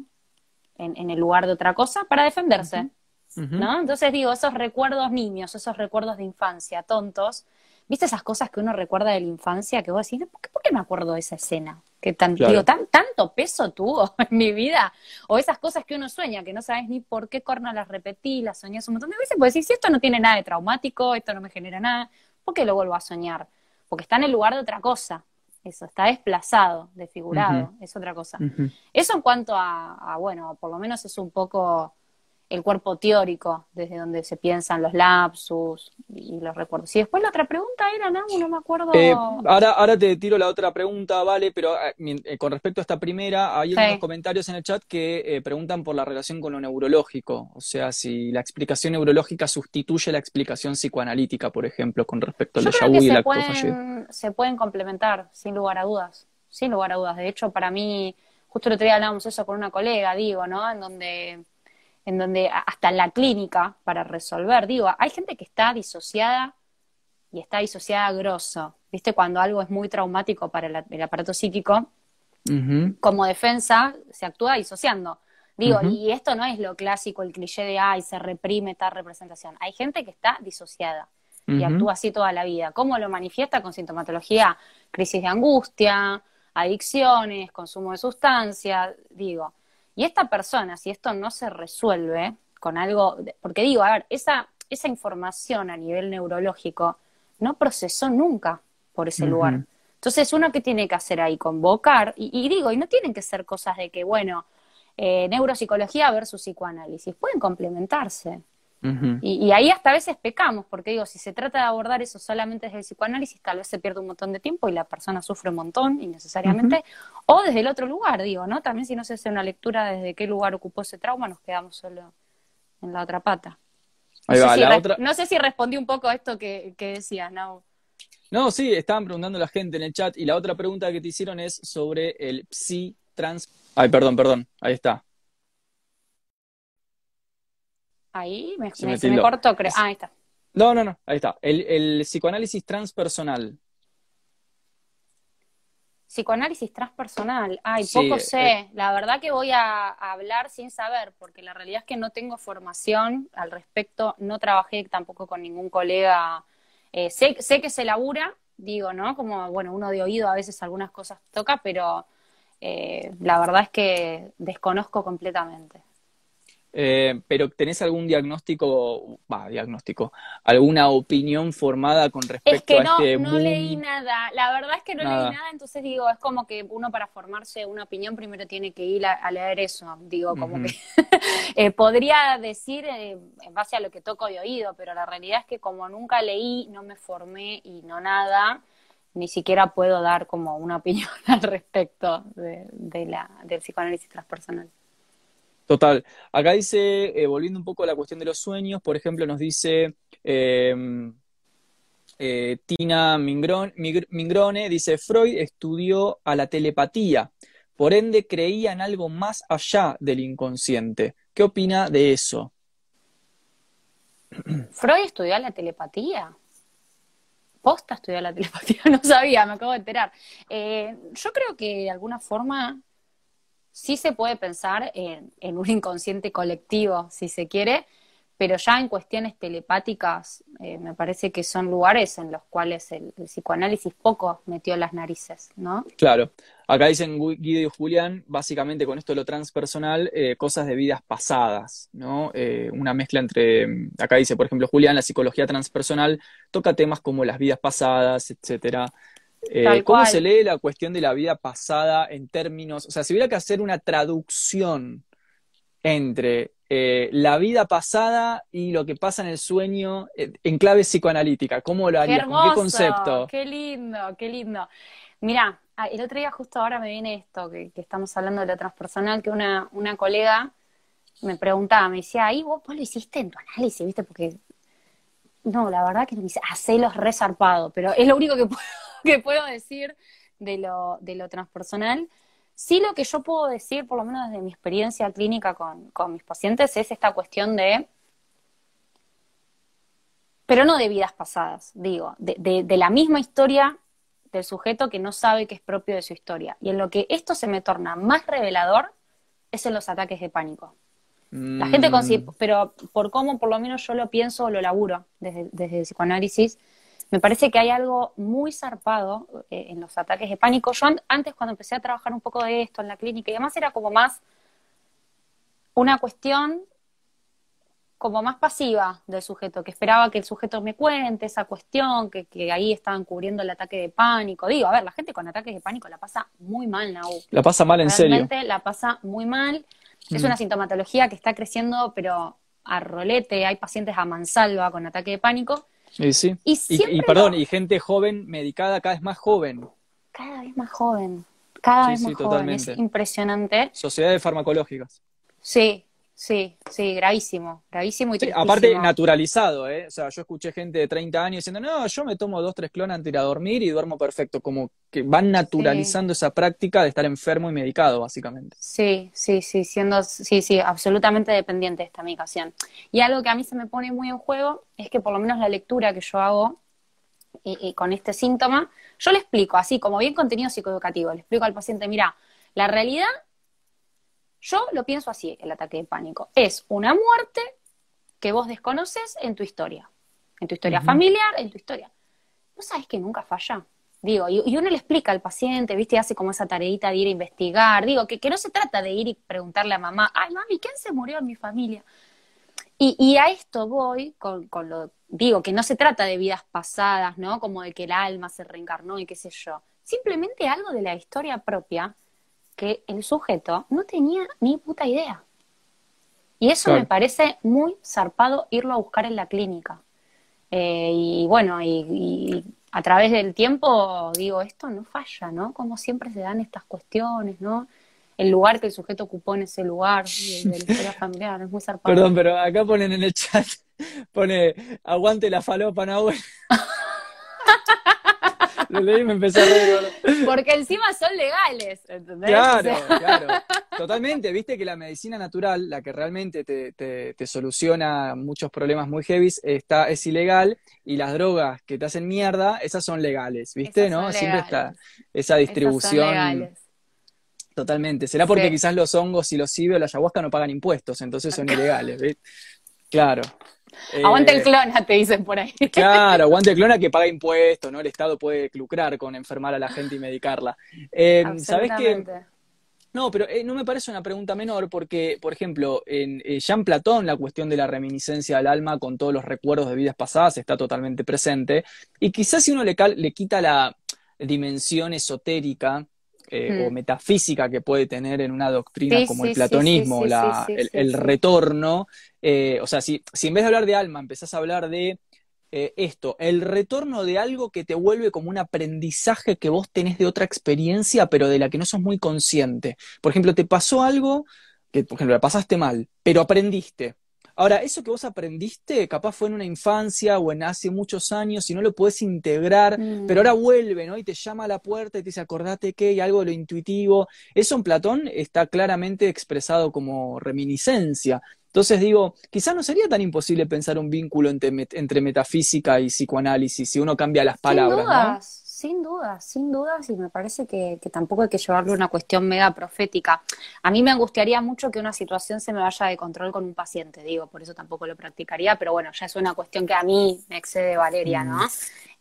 en, el lugar de otra cosa para defenderse, ¿no? Entonces digo, esos recuerdos niños, esos recuerdos de infancia tontos, ¿viste esas cosas que uno recuerda de la infancia que vos decís, ¿por qué, por qué me acuerdo de esa escena? Que tan, digo, tan, tanto peso tuvo en mi vida, o esas cosas que uno sueña, que no sabes ni por qué corno las repetí, las soñás un montón de veces, pues decir, si esto no tiene nada de traumático, esto no me genera nada, ¿por qué lo vuelvo a soñar? Porque está en el lugar de otra cosa, eso, está desplazado, desfigurado, es otra cosa. Eso en cuanto a, bueno, por lo menos es un poco el cuerpo teórico, desde donde se piensan los lapsus y los recuerdos. Y después la otra pregunta era, no, no me acuerdo. Eh, ahora, ahora te tiro la otra pregunta, vale, pero eh, eh, con respecto a esta primera, hay unos comentarios en el chat que preguntan por la relación con lo neurológico, o sea, si la explicación neurológica sustituye la explicación psicoanalítica, por ejemplo, con respecto al déjà vu y la pueden, Se pueden complementar, sin lugar a dudas, sin lugar a dudas. De hecho, para mí, justo el otro día hablábamos eso con una colega, digo, ¿no? En donde en donde hasta en la clínica para resolver, digo, hay gente que está disociada y está disociada grosso, ¿viste? Cuando algo es muy traumático para el, aparato psíquico, como defensa se actúa disociando. Digo, y esto no es lo clásico, el cliché de, ay, se reprime tal representación. Hay gente que está disociada y actúa así toda la vida. ¿Cómo lo manifiesta? Con sintomatología, crisis de angustia, adicciones, consumo de sustancias, digo. Y esta persona, si esto no se resuelve con algo, porque digo, a ver, esa, esa información a nivel neurológico no procesó nunca por ese lugar. Entonces, uno que tiene que hacer ahí, convocar, y, digo, y no tienen que ser cosas de que, bueno, eh, neuropsicología versus psicoanálisis, pueden complementarse y, ahí hasta a veces pecamos, porque digo, si se trata de abordar eso solamente desde el psicoanálisis, tal vez se pierde un montón de tiempo y la persona sufre un montón innecesariamente, o desde el otro lugar, digo, ¿no? También si no se hace una lectura desde qué lugar ocupó ese trauma, nos quedamos solo en la otra pata. No, sé, si otra... no sé si respondí un poco a esto que, que decías, ¿no? No, sí, estaban preguntando la gente en el chat y la otra pregunta que te hicieron es sobre el psi trans. Ay, perdón, perdón, ahí está. Ahí me, se me, cortó, creo. Ah, ahí está. No, no, no, ahí está. El, psicoanálisis transpersonal. Psicoanálisis transpersonal. Ay, poco eh, sé. Eh. La verdad que voy a, hablar sin saber, porque la realidad es que no tengo formación al respecto. No trabajé tampoco con ningún colega. Eh, sé, sé que se labura, digo, ¿no? Como, bueno, uno de oído a veces algunas cosas toca, pero la verdad es que desconozco completamente. Eh, pero ¿tenés algún diagnóstico, va, diagnóstico, alguna opinión formada con respecto a este boom? no leí nada, la verdad es que no leí nada, entonces digo, es como que uno para formarse una opinión primero tiene que ir a, leer eso, digo, como que eh, podría decir eh, en base a lo que toco de oído, pero la realidad es que como nunca leí, no me formé y no nada, ni siquiera puedo dar como una opinión al respecto de la, del psicoanálisis transpersonal. Total. Acá dice, eh, volviendo un poco a la cuestión de los sueños, por ejemplo, nos dice em, eh, Tina Mingrone, dice, Freud estudió a la telepatía, por ende creía en algo más allá del inconsciente. ¿Qué opina de eso? Freud estudió a la telepatía. Posta estudió la telepatía, no sabía, me acabo de enterar. Eh, yo creo que de alguna forma sí se puede pensar en, un inconsciente colectivo, si se quiere, pero ya en cuestiones telepáticas eh, me parece que son lugares en los cuales el, psicoanálisis poco metió las narices, ¿no? Claro. Acá dicen Guido y Julián, básicamente con esto de lo transpersonal, eh, cosas de vidas pasadas, ¿no? Eh, una mezcla entre, acá dice, por ejemplo, Julián, la psicología transpersonal toca temas como las vidas pasadas, etcétera. Eh, ¿Cómo se lee la cuestión de la vida pasada en términos, o sea, si hubiera que hacer una traducción entre eh, la vida pasada y lo que pasa en el sueño eh, en clave psicoanalítica, ¿cómo lo harías? Qué, ¿Con qué concepto? Qué lindo, qué lindo. Mira, ah, el otro día justo ahora me viene esto, que, estamos hablando de lo transpersonal, que una, una colega me preguntaba, me decía, ahí vos, vos lo hiciste en tu análisis, ¿viste? Porque, no, la verdad que me dice, hacelos resarpado, pero es lo único que puedo que puedo decir de lo, de lo transpersonal. Sí lo que yo puedo decir, por lo menos desde mi experiencia clínica con, mis pacientes, es esta cuestión de, pero no de vidas pasadas, digo, de, de, la misma historia del sujeto que no sabe que es propio de su historia. Y en lo que esto se me torna más revelador es en los ataques de pánico. La gente mm. pero por cómo por lo menos yo lo pienso o lo laburo desde, desde el psicoanálisis, me parece que hay algo muy zarpado eh, en los ataques de pánico. Yo antes cuando empecé a trabajar un poco de esto en la clínica y además era como más una cuestión como más pasiva del sujeto, que esperaba que el sujeto me cuente esa cuestión, que, ahí estaban cubriendo el ataque de pánico. Digo, a ver, la gente con ataques de pánico la pasa muy mal, Nau. La pasa mal en Realmente la pasa muy mal. Es mm. una sintomatología que está creciendo, pero a rolete, hay pacientes a mansalva con ataque de pánico. Y sí. Y, perdón, y gente joven, medicada cada vez más joven. Cada vez más joven. Cada vez más joven. Es impresionante. Sociedades farmacológicas. Sí, Sí, sí, gravísimo, gravísimo y Aparte, naturalizado, ¿eh? O sea, yo escuché gente de 30 años diciendo, no, yo me tomo dos, tres clonas antes de ir a dormir y duermo perfecto. Como que van naturalizando esa práctica de estar enfermo y medicado, básicamente. Sí, sí, sí, siendo, sí, sí, absolutamente dependiente de esta medicación. Y algo que a mí se me pone muy en juego es que por lo menos la lectura que yo hago y, con este síntoma, yo le explico, así como bien contenido psicoeducativo, le explico al paciente, mira, la realidad yo lo pienso así, el ataque de pánico. Es una muerte que vos desconoces en tu historia. En tu historia familiar, en tu historia. ¿No sabes que nunca falla? Digo, y, uno le explica al paciente, ¿viste? Y hace como esa tareita de ir a investigar. Digo, que, no se trata de ir y preguntarle a mamá, ay, mami, ¿quién se murió en mi familia? Y, a esto voy con, con, lo, digo, que no se trata de vidas pasadas, ¿no? Como de que el alma se reencarnó y qué sé yo. Simplemente algo de la historia propia que el sujeto no tenía ni puta idea. Y eso me parece muy zarpado irlo a buscar en la clínica. Eh, y bueno, y, a través del tiempo digo, esto no falla, ¿no? Como siempre se dan estas cuestiones, ¿no? El lugar que el sujeto ocupó en ese lugar de, la historia familiar, es muy zarpado. Perdón, pero acá ponen en el chat, pone, aguante la falopa, no, Lo leí y me empecé a reír. Porque encima son legales, ¿entendés? Claro, claro. Totalmente. Viste que la medicina natural, la que realmente te, te, soluciona muchos problemas muy heavy, está, es ilegal. Y las drogas que te hacen mierda, esas son legales, ¿viste? ¿No? Siempre está esa distribución. Totalmente. ¿Será porque quizás los hongos y los cibios, la ayahuasca no pagan impuestos, entonces son ilegales, ¿viste? Claro. Aguante el eh, clona, te dicen por ahí. Claro, aguante el clona que paga impuestos, ¿no? El Estado puede lucrar con enfermar a la gente y medicarla. Eh, ¿Sabes qué? No, pero eh, no me parece una pregunta menor porque, por ejemplo, en Jean Platón la cuestión de la reminiscencia al alma con todos los recuerdos de vidas pasadas está totalmente presente. Y quizás si uno le, le quita la dimensión esotérica eh, o mm. metafísica que puede tener en una doctrina como el platonismo, el, retorno. Eh, o sea, si, si, en vez de hablar de alma empezás a hablar de eh, esto, el retorno de algo que te vuelve como un aprendizaje que vos tenés de otra experiencia, pero de la que no sos muy consciente. Por ejemplo, te pasó algo que, por ejemplo, la pasaste mal, pero aprendiste. Ahora, eso que vos aprendiste, capaz fue en una infancia o en hace muchos años y no lo puedes integrar, mm. pero ahora vuelve, ¿no? Y te llama a la puerta y te dice, acordate que hay algo de lo intuitivo. Eso en Platón está claramente expresado como reminiscencia. Entonces digo, quizás no sería tan imposible pensar un vínculo entre, metafísica y psicoanálisis si uno cambia las palabras. Sin dudas, sin dudas, y me parece que, tampoco hay que llevarlo a una cuestión mega profética. A mí me angustiaría mucho que una situación se me vaya de control con un paciente, digo, por eso tampoco lo practicaría, pero bueno, ya es una cuestión que a mí me excede Valeria, ¿no? Mm.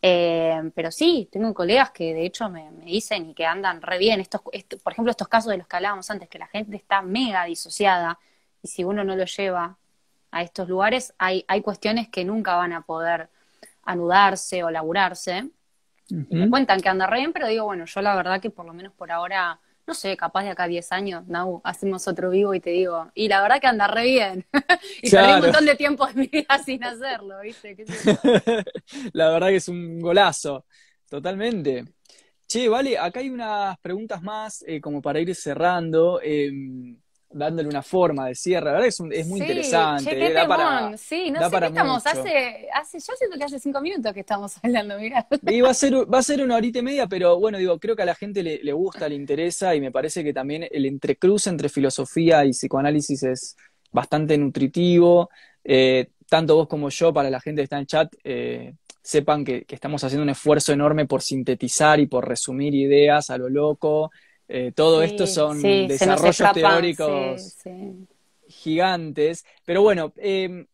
Eh, pero sí, tengo colegas que de hecho me, dicen y que andan re bien. Estos, por ejemplo, estos casos de los que hablábamos antes, que la gente está mega disociada y si uno no lo lleva a estos lugares, hay, hay cuestiones que nunca van a poder anudarse o laburarse me cuentan que anda re bien, pero digo, bueno, yo la verdad que por lo menos por ahora, no sé, capaz de acá a 10 años, no, hacemos otro vivo y te digo, y la verdad que anda re bien. y perdí un montón de tiempo de mi vida sin hacerlo, ¿viste? la verdad que es un golazo, totalmente. Che, vale, acá hay unas preguntas más eh, como para ir cerrando. Eh, dándole una forma de cierre. La verdad es, es muy interesante. Che, qué para, sí, no sé qué estamos. Hace, hace, yo siento que hace cinco minutos que estamos hablando, mira. Y va a ser, va a ser una horita y media, pero bueno, digo, creo que a la gente le, le gusta, le interesa, y me parece que también el entrecruce entre filosofía y psicoanálisis es bastante nutritivo. Eh, tanto vos como yo, para la gente que está en chat, eh, sepan que, que, estamos haciendo un esfuerzo enorme por sintetizar y por resumir ideas a lo loco, eh, todo esto son desarrollos teóricos gigantes. Pero bueno, em,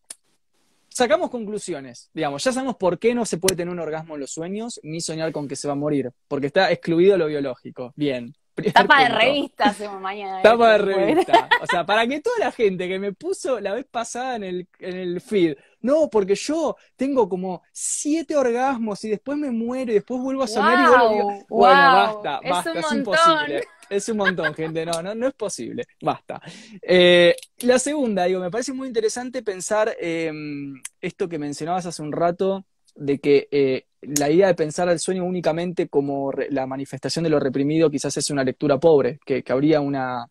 sacamos conclusiones. Digamos, ya sabemos por qué no se puede tener un orgasmo en los sueños ni soñar con que se va a morir, porque está excluido lo biológico. Bien. Tapa de revista hacemos mañana. Tapa de revista. O sea, para que toda la gente que me puso la vez pasada en el, en el feed, no, porque yo tengo como siete orgasmos y después me muero y después vuelvo a soñar y vuelvo. bueno, basta, basta, es, imposible. Es un montón, gente, no, no, no es posible. Basta. Eh, la segunda, digo, me parece muy interesante pensar em, esto que mencionabas hace un rato, de que eh, la idea de pensar al sueño únicamente como la manifestación de lo reprimido quizás es una lectura pobre, que, habría una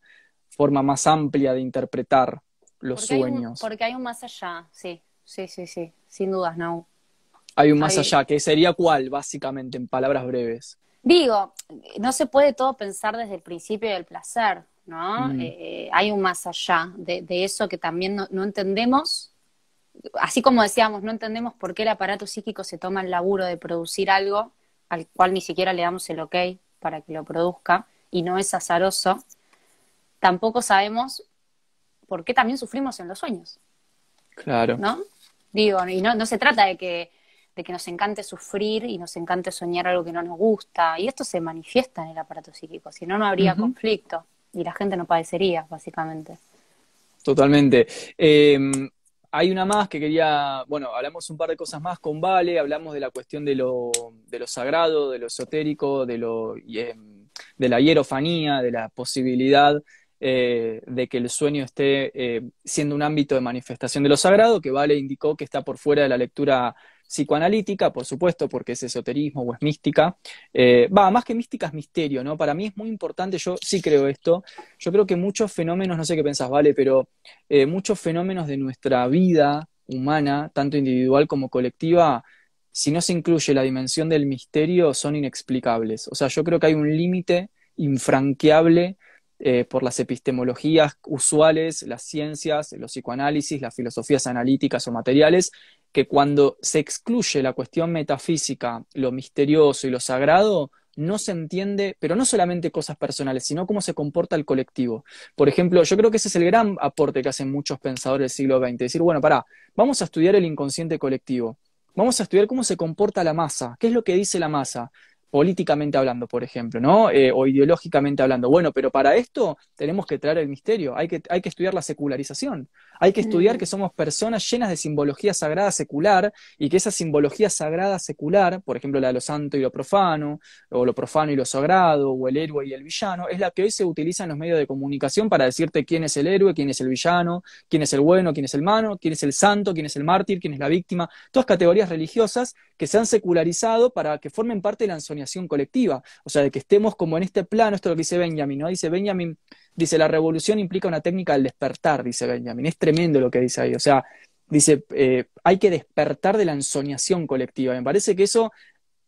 forma más amplia de interpretar los sueños. porque hay un más allá, sí, sí, sí, sí, sin dudas, no. Hay un más allá, que sería cuál, básicamente, en palabras breves. Digo, no se puede todo pensar desde el principio del placer, ¿no? Mm. Eh, hay un más allá de, eso que también no, no entendemos así como decíamos, no entendemos por qué el aparato psíquico se toma el laburo de producir algo al cual ni siquiera le damos el ok para que lo produzca y no es azaroso, tampoco sabemos por qué también sufrimos en los sueños. Claro. ¿No? Digo, y no, no se trata de que, de que nos encante sufrir y nos encante soñar algo que no nos gusta, y esto se manifiesta en el aparato psíquico, si no, no habría conflicto y la gente no padecería, básicamente. Totalmente. Eh, hay una más que quería, bueno, hablamos un par de cosas más con Vale, hablamos de la cuestión de lo, de lo sagrado, de lo esotérico, de, lo, em, de la hierofanía, de la posibilidad eh, de que el sueño esté eh, siendo un ámbito de manifestación de lo sagrado, que Vale indicó que está por fuera de la lectura psicoanalítica, por supuesto, porque es esoterismo o es mística. Eh, va, más que mística es misterio, ¿no? Para mí es muy importante, yo sí creo esto, yo creo que muchos fenómenos, no sé qué pensás, ¿vale? Pero muchos fenómenos de nuestra vida humana, tanto individual como colectiva, si no se incluye la dimensión del misterio, son inexplicables. O sea, yo creo que hay un límite infranqueable eh, por las epistemologías usuales, las ciencias, los psicoanálisis, las filosofías analíticas o materiales, que cuando se excluye la cuestión metafísica, lo misterioso y lo sagrado, no se entiende, pero no solamente cosas personales, sino cómo se comporta el colectivo. Por ejemplo, yo creo que ese es el gran aporte que hacen muchos pensadores del siglo XX, decir, bueno, pará, vamos a estudiar el inconsciente colectivo, vamos a estudiar cómo se comporta la masa, qué es lo que dice la masa, políticamente hablando, por ejemplo, ¿no? Eh, o ideológicamente hablando. Bueno, pero para esto tenemos que traer el misterio, hay que, hay que estudiar la secularización, hay que estudiar mm. que somos personas llenas de simbología sagrada secular y que esa simbología sagrada secular, por ejemplo la de lo santo y lo profano, o lo profano y lo sagrado, o el héroe y el villano, es la que hoy se utiliza en los medios de comunicación para decirte quién es el héroe, quién es el villano, quién es el bueno, quién es el malo, quién es el santo, quién es el mártir, quién es la víctima, todas categorías religiosas que se han secularizado para que formen parte de la ensoñación colectiva, o sea, de que estemos como en este plano, esto es lo que dice Benjamin, ¿no? Dice Benjamin, dice, la revolución implica una técnica del despertar, dice Benjamin, es tremendo lo que dice ahí, o sea, dice, eh, hay que despertar de la ensoñación colectiva, me parece que eso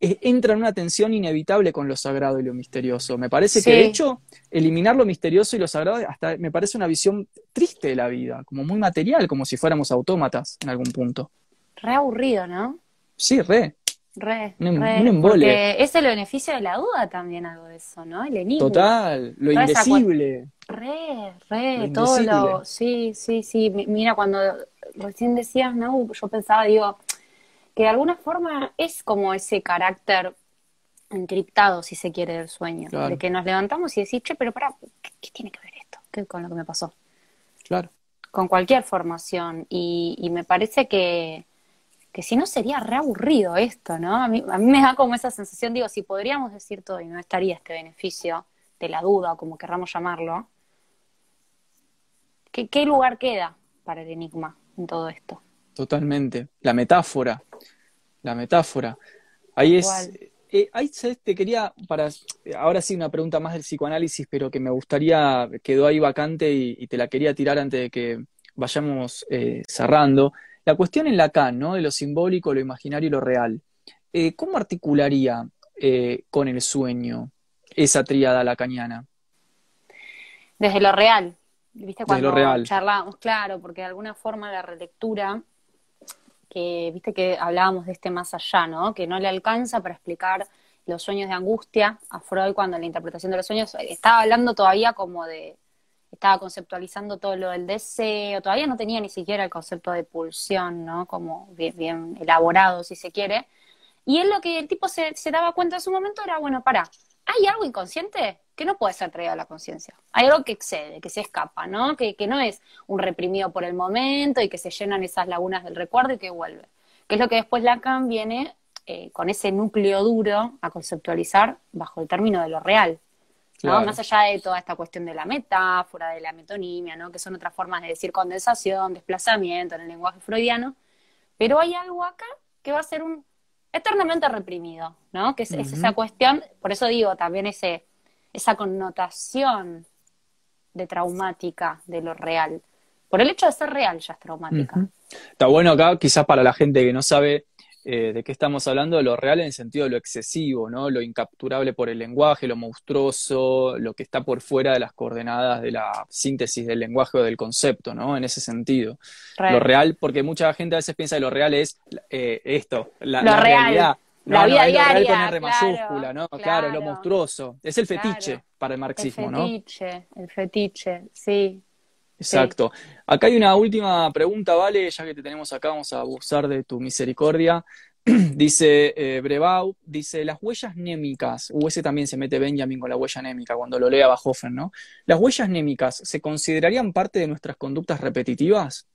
entra en una tensión inevitable con lo sagrado y lo misterioso. Me parece que, de hecho, eliminar lo misterioso y lo sagrado hasta me parece una visión triste de la vida, como muy material, como si fuéramos autómatas en algún punto. Re aburrido, ¿no? Sí, re. Re, un, re, Porque es el beneficio de la duda también algo de eso, ¿no? El enigma. Total, lo indecible. Re, re, todo lo... Sí, sí, sí. Mira, cuando recién decías, ¿no? Yo pensaba, digo, que de alguna forma es como ese carácter encriptado, si se quiere, del sueño. De que nos levantamos y decís, che, pero para, ¿qué, tiene que ver esto ¿Qué, con lo que me pasó? Claro. Con cualquier formación. y me parece que que si no sería reaburrido esto, ¿no? A mí, a mí me da como esa sensación, digo, si podríamos decir todo y no estaría este beneficio de la duda, o como querramos llamarlo, ¿qué, lugar queda para el enigma en todo esto? Totalmente. La metáfora. La metáfora. Ahí es. Eh, ahí te quería, para ahora sí una pregunta más del psicoanálisis, pero que me gustaría, quedó ahí vacante y, te la quería tirar antes de que vayamos eh, cerrando. La cuestión en Lacan, ¿no? De lo simbólico, lo imaginario y lo real. Eh, ¿Cómo articularía eh, con el sueño esa tríada lacaniana? Desde lo real. ¿Viste? Cuando Desde charlábamos, claro, porque de alguna forma la relectura, que viste que hablábamos de este más allá, ¿no? Que no le alcanza para explicar los sueños de angustia a Freud cuando en la interpretación de los sueños estaba hablando todavía como de estaba conceptualizando todo lo del deseo, todavía no tenía ni siquiera el concepto de pulsión, ¿no? Como bien, elaborado, si se quiere. Y él lo que el tipo se, daba cuenta en su momento era, bueno, para, hay algo inconsciente que no puede ser traído a la conciencia. Hay algo que excede, que se escapa, ¿no? Que, que no es un reprimido por el momento y que se llenan esas lagunas del recuerdo y que vuelve. Que es lo que después Lacan viene eh, con ese núcleo duro a conceptualizar bajo el término de lo real. ¿no? Más allá de toda esta cuestión de la metáfora, de la metonimia, ¿no? que son otras formas de decir condensación, desplazamiento en el lenguaje freudiano, pero hay algo acá que va a ser un eternamente reprimido, ¿no? Que es, esa cuestión, por eso digo también ese, esa connotación de traumática de lo real. Por el hecho de ser real ya es traumática. Está bueno acá, quizás para la gente que no sabe eh, de qué estamos hablando, lo real en el sentido de lo excesivo, ¿no? Lo incapturable por el lenguaje, lo monstruoso, lo que está por fuera de las coordenadas de la síntesis del lenguaje o del concepto, ¿no? En ese sentido. Lo real, porque mucha gente a veces piensa que lo real es eh, esto, la, realidad. la vida diaria, con R mayúscula, ¿no? Claro, es lo monstruoso. Es el fetiche para el marxismo, ¿no? El fetiche, el fetiche, sí. Exacto. Acá hay una última pregunta, Vale, ya que te tenemos acá, vamos a abusar de tu misericordia. dice eh, Brebau, dice, las huellas némicas, o ese también se mete Benjamin con la huella némica cuando lo lea Bajofen, ¿no? ¿Las huellas némicas se considerarían parte de nuestras conductas repetitivas?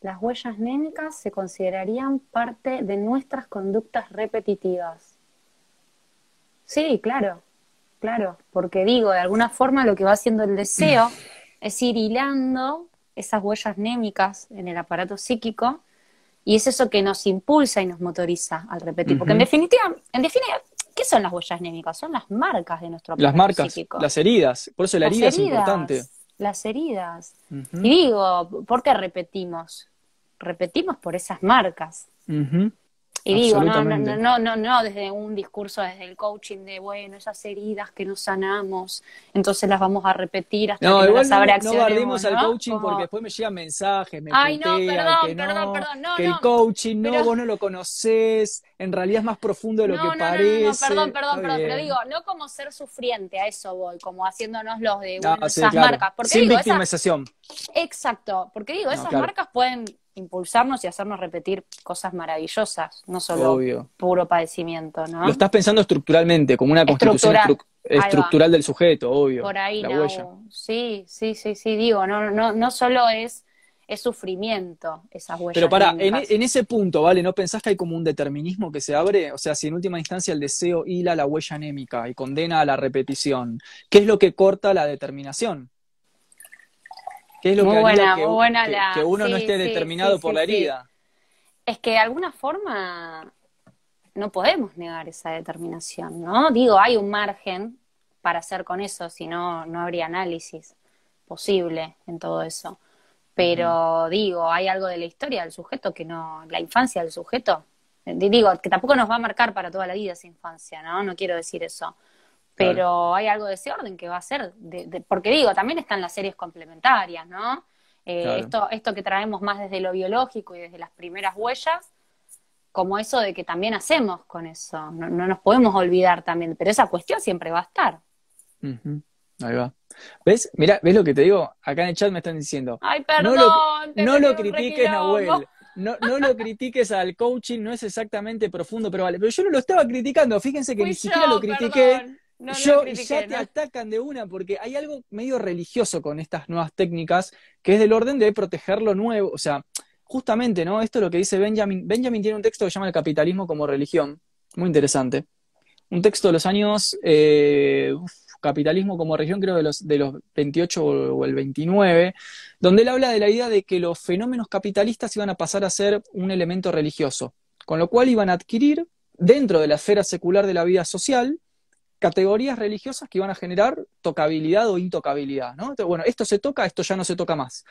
Las huellas némicas se considerarían parte de nuestras conductas repetitivas. Sí, claro, claro, porque digo, de alguna forma lo que va haciendo el deseo es ir hilando esas huellas némicas en el aparato psíquico y es eso que nos impulsa y nos motoriza al repetir. Porque en definitiva, en definitiva, ¿qué son las huellas némicas? Son las marcas de nuestro aparato Las marcas, las heridas. Por eso la herida es importante. Las heridas. Y digo, ¿por qué repetimos? Repetimos por esas marcas. Y digo, no, no, no, no, no, desde un discurso, desde el coaching de, bueno, esas heridas que nos sanamos, entonces las vamos a repetir hasta que no las no, no guardemos al coaching porque después me llegan mensajes, me Ay, no, perdón, que perdón, perdón, no, que el coaching, no, vos no lo conocés, en realidad es más profundo de lo que parece. No, perdón, perdón, perdón, pero digo, no como ser sufriente, a eso voy, como haciéndonos los de bueno, esas marcas. Porque, Sin victimización. exacto, porque digo, esas marcas pueden impulsarnos y hacernos repetir cosas maravillosas, no solo puro padecimiento, ¿no? Lo estás pensando estructuralmente, como una constitución estructural del sujeto, obvio. Por ahí, no. Sí, sí, sí, sí, digo, no, no, no solo es, es sufrimiento esas huellas. Pero para, en, en, ese punto, ¿vale? ¿No pensás que hay como un determinismo que se abre? O sea, si en última instancia el deseo hila la huella anémica y condena a la repetición, ¿qué es lo que corta la determinación? ¿Qué es lo que que, uno no esté determinado por la herida? Es que de alguna forma no podemos negar esa determinación, ¿no? Digo, hay un margen para hacer con eso, si no, no habría análisis posible en todo eso. Pero digo, hay algo de la historia del sujeto que no, la infancia del sujeto, digo, que tampoco nos va a marcar para toda la vida esa infancia, ¿no? No quiero decir eso pero hay algo de ese orden que va a ser, de, porque digo, también están las series complementarias, ¿no? Eh, esto, esto que traemos más desde lo biológico y desde las primeras huellas, como eso de que también hacemos con eso, no, nos podemos olvidar también, pero esa cuestión siempre va a estar. Ahí va. ¿Ves? Mira, ¿ves lo que te digo? Acá en el chat me están diciendo. Ay, perdón. No lo, critiques, Nahuel. No, no lo critiques al coaching, no es exactamente profundo, pero vale. Pero yo no lo estaba criticando, fíjense que ni siquiera lo critiqué. Yo, ya te atacan de una porque hay algo medio religioso con estas nuevas técnicas que es del orden de proteger lo nuevo. O sea, justamente, ¿no? Esto es lo que dice Benjamin. Benjamin tiene un texto que se llama El capitalismo como religión. Muy interesante. Un texto de los años. Eh, capitalismo como religión, creo de los, de los 28 o el 29, donde él habla de la idea de que los fenómenos capitalistas iban a pasar a ser un elemento religioso, con lo cual iban a adquirir dentro de la esfera secular de la vida social categorías religiosas que iban a generar tocabilidad o intocabilidad, ¿no? bueno, esto se toca, esto ya no se toca más.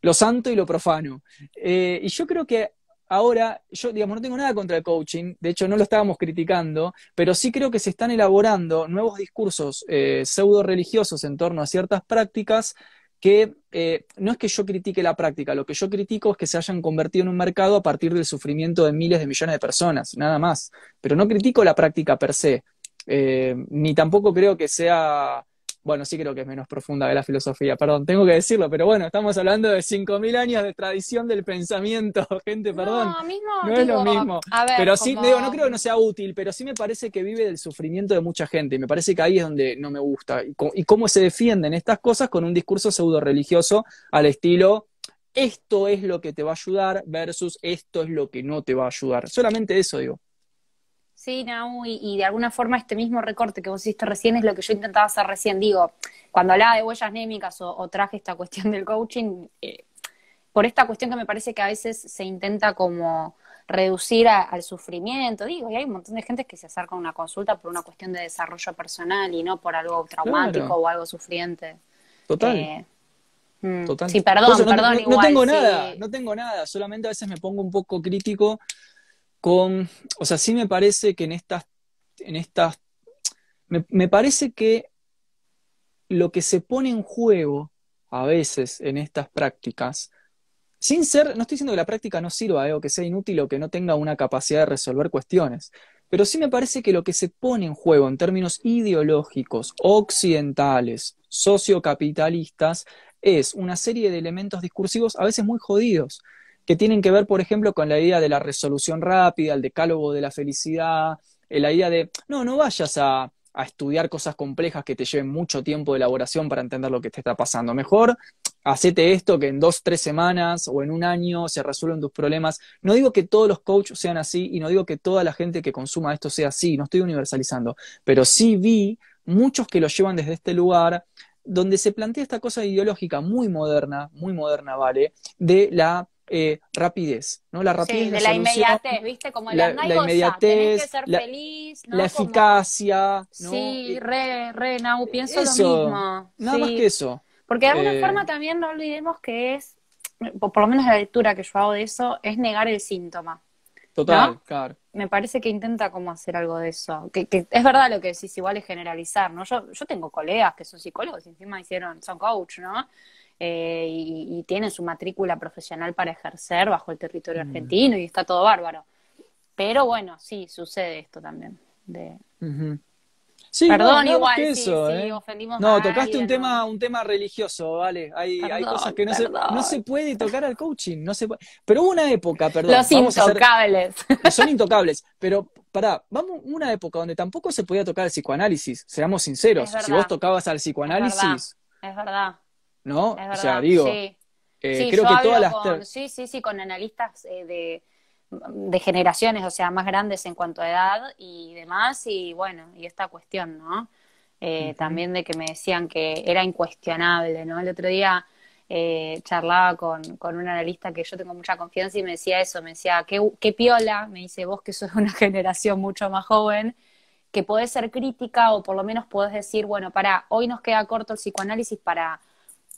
Lo santo y lo profano. Eh, y yo creo que ahora, yo digamos, no tengo nada contra el coaching, de hecho no lo estábamos criticando, pero sí creo que se están elaborando nuevos discursos eh, pseudo religiosos en torno a ciertas prácticas que eh, no es que yo critique la práctica, lo que yo critico es que se hayan convertido en un mercado a partir del sufrimiento de miles de millones de personas, nada más. Pero no critico la práctica per se. Eh, ni tampoco creo que sea bueno, sí creo que es menos profunda que la filosofía, perdón, tengo que decirlo, pero bueno, estamos hablando de 5.000 años de tradición del pensamiento, gente, perdón. No, mismo, no es lo mismo. a ver, Pero sí, como- digo, no creo que no sea útil, pero sí me parece que vive del sufrimiento de mucha gente, y me parece que ahí es donde no me gusta. Y, y cómo se defienden estas cosas con un discurso pseudo religioso al estilo, esto es lo que te va a ayudar versus esto es lo que no te va a ayudar. Solamente eso digo. Sí, Nau, y, y de alguna forma este mismo recorte que vos hiciste recién es lo que yo intentaba hacer recién. Digo, cuando hablaba de huellas némicas o, o traje esta cuestión del coaching, eh, por esta cuestión que me parece que a veces se intenta como reducir a- al sufrimiento. Digo, y hay un montón de gente que se acerca a una consulta por una cuestión de desarrollo personal y no por algo traumático Claro. o algo sufriente. Total. Eh, mm, Total. Sí, perdón, perdón, no- no igual, tengo sí. nada, no tengo nada, solamente a veces me pongo un poco crítico con, o sea, sí me parece que en estas, en estas, me, parece que lo que se pone en juego a veces en estas prácticas, sin ser, no estoy diciendo que la práctica no sirva, eh, o que sea inútil o que no tenga una capacidad de resolver cuestiones, pero sí me parece que lo que se pone en juego en términos ideológicos, occidentales, sociocapitalistas, es una serie de elementos discursivos a veces muy jodidos, que tienen que ver, por ejemplo, con la idea de la resolución rápida, el decálogo de la felicidad, eh, la idea de, no, no vayas a, estudiar cosas complejas que te lleven mucho tiempo de elaboración para entender lo que te está pasando. Mejor hacete esto que en dos, tres semanas o en un año se resuelven tus problemas. No digo que todos los coaches sean así y no digo que toda la gente que consuma esto sea así, no estoy universalizando, pero sí vi muchos que lo llevan desde este lugar donde se plantea esta cosa ideológica muy moderna, muy moderna, ¿vale? De la eh, rapidez, ¿no? La rapidez Sí, de la inmediatez, ¿viste? Como la- la, la tenés que inmediatez, ser la- feliz, ¿no? la Como- eficacia, ¿no? Sí, Eh, re, re, Nau, pienso eso, lo mismo. Nada sí. más que eso. Porque de alguna Eh, forma también no olvidemos que es, por por lo menos la lectura que yo hago de eso, es negar el síntoma. Total, ¿No? claro. Me parece que intenta como hacer algo de eso. Que, que es verdad lo que decís, igual es generalizar, ¿no? Yo, yo tengo colegas que son psicólogos y encima hicieron, son coach, ¿no? Eh, y, y tienen su matrícula profesional para ejercer bajo el territorio Mm. argentino y está todo bárbaro. Pero bueno, sí, sucede esto también. De... Ujú. Sí, Perdón, no, igual, que eso, sí, ¿eh? ofendimos No, a tocaste alguien, un ¿no? tema, un tema religioso, ¿vale? Hay, hay cosas que no se, no se puede tocar al coaching, no se puede. Pero hubo una época, perdón, Los hacer- intocables. son intocables, pero pará, vamos una época donde tampoco se podía tocar el psicoanálisis, seamos sinceros. Es verdad. Si vos tocabas al psicoanálisis, Es verdad, ¿no? es O sea, digo, sí. eh, Sí, creo yo que hablo todas las con, sí, sí, sí, con analistas eh, de, de generaciones, o sea, más grandes en cuanto a edad y demás, y bueno, y esta cuestión, ¿no? Eh. También de que me decían que era incuestionable, ¿no? El otro día eh, charlaba con, con un analista que yo tengo mucha confianza y me decía eso, me decía, qué, qué piola, me dice vos que sos una generación mucho más joven, que podés ser crítica o por lo menos podés decir, bueno, para, hoy nos queda corto el psicoanálisis para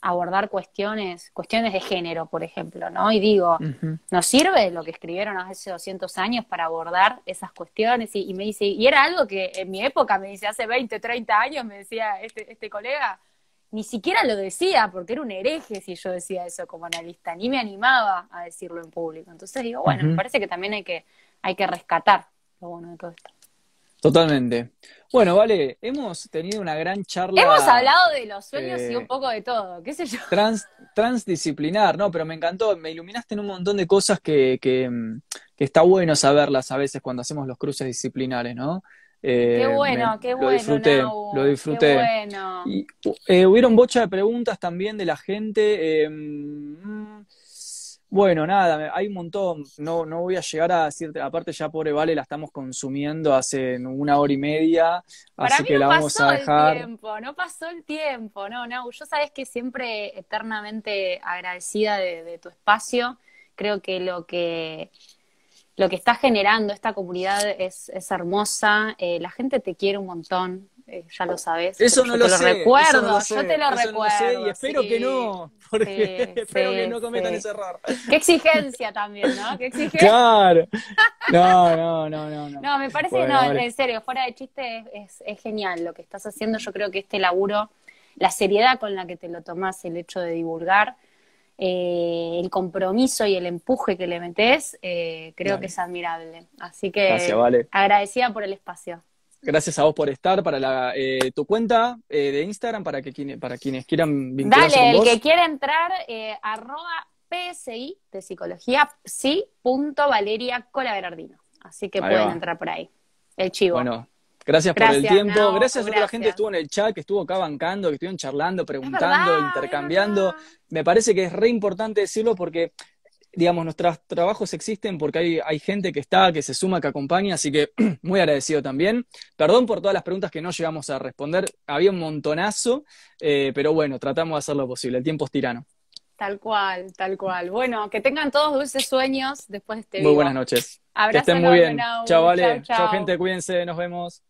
abordar cuestiones, cuestiones de género, por ejemplo, ¿no? Y digo, Ujú. ¿nos sirve lo que escribieron hace 200 años para abordar esas cuestiones? Y, y me dice, y era algo que en mi época, me dice, hace 20, 30 años, me decía este, este colega, ni siquiera lo decía, porque era un hereje si yo decía eso como analista, ni me animaba a decirlo en público. Entonces digo, bueno, me parece que también hay que, hay que rescatar lo bueno de todo esto. Totalmente. Bueno, vale, hemos tenido una gran charla Hemos hablado de los sueños y eh, un poco de todo, qué sé yo. trans, transdisciplinar, ¿no? Pero me encantó, me iluminaste en un montón de cosas que, que, mm, que está bueno saberlas a veces cuando hacemos los cruces disciplinares, ¿no? Eh, Qué bueno, me- qué lo bueno, disfruté, Nau, lo disfruté. Qué bueno. Y eh, hubieron bocha de preguntas también de la gente. eh, mm, bueno, nada, hay un montón. No, no voy a llegar a decirte, aparte ya pobre Vale la estamos consumiendo hace una hora y media, Para así mí que no la vamos pasó a dejar. el tiempo, no pasó el tiempo, no, no. Yo sabes que siempre eternamente agradecida de, de tu espacio. Creo que lo que lo que está generando esta comunidad es, es hermosa. Eh, la gente te quiere un montón, eh, ya lo sabes. Eso no yo lo te sé, lo recuerdo, eso no lo yo te lo eso no lo recuerdo. y espero sí. que no, porque Sí, espero sí, que no cometan ese error. Qué exigencia también, ¿no? Qué exigencia. Claro. No, no, no, no, no. No, me parece, Bueno, no, vale. en serio, fuera de chiste, es, es genial lo que estás haciendo. Yo creo que este laburo, la seriedad con la que te lo tomás, el hecho de divulgar, eh, el compromiso y el empuje que le metes, eh, creo que es admirable. Así que Gracias, Vale. agradecida por el espacio. Gracias a vos por estar, para la, eh, tu cuenta eh, de Instagram, para, que, para quienes quieran vincularse Dale, con vos. el que quiera entrar, eh, arroba PSI de psicología, psi, punto Valeria. Así que Ahí pueden va. entrar por ahí. El chivo. Bueno, gracias, por el tiempo. Gracias a toda la gente que estuvo en el chat, que estuvo acá bancando, que estuvieron charlando, preguntando, verdad, intercambiando. Me parece que es re importante decirlo porque, digamos, nuestros trabajos existen porque hay, hay gente que está, que se suma, que acompaña, así que muy agradecido también. Perdón por todas las preguntas que no llegamos a responder, había un montonazo, eh, pero bueno, tratamos de hacer lo posible. El tiempo es tirano. Tal cual, tal cual. Bueno, que tengan todos dulces sueños después de este Muy vivo. buenas noches. Que Abrazo estén muy bien. Chao, vale. Chao, chau. gente, cuídense, nos vemos.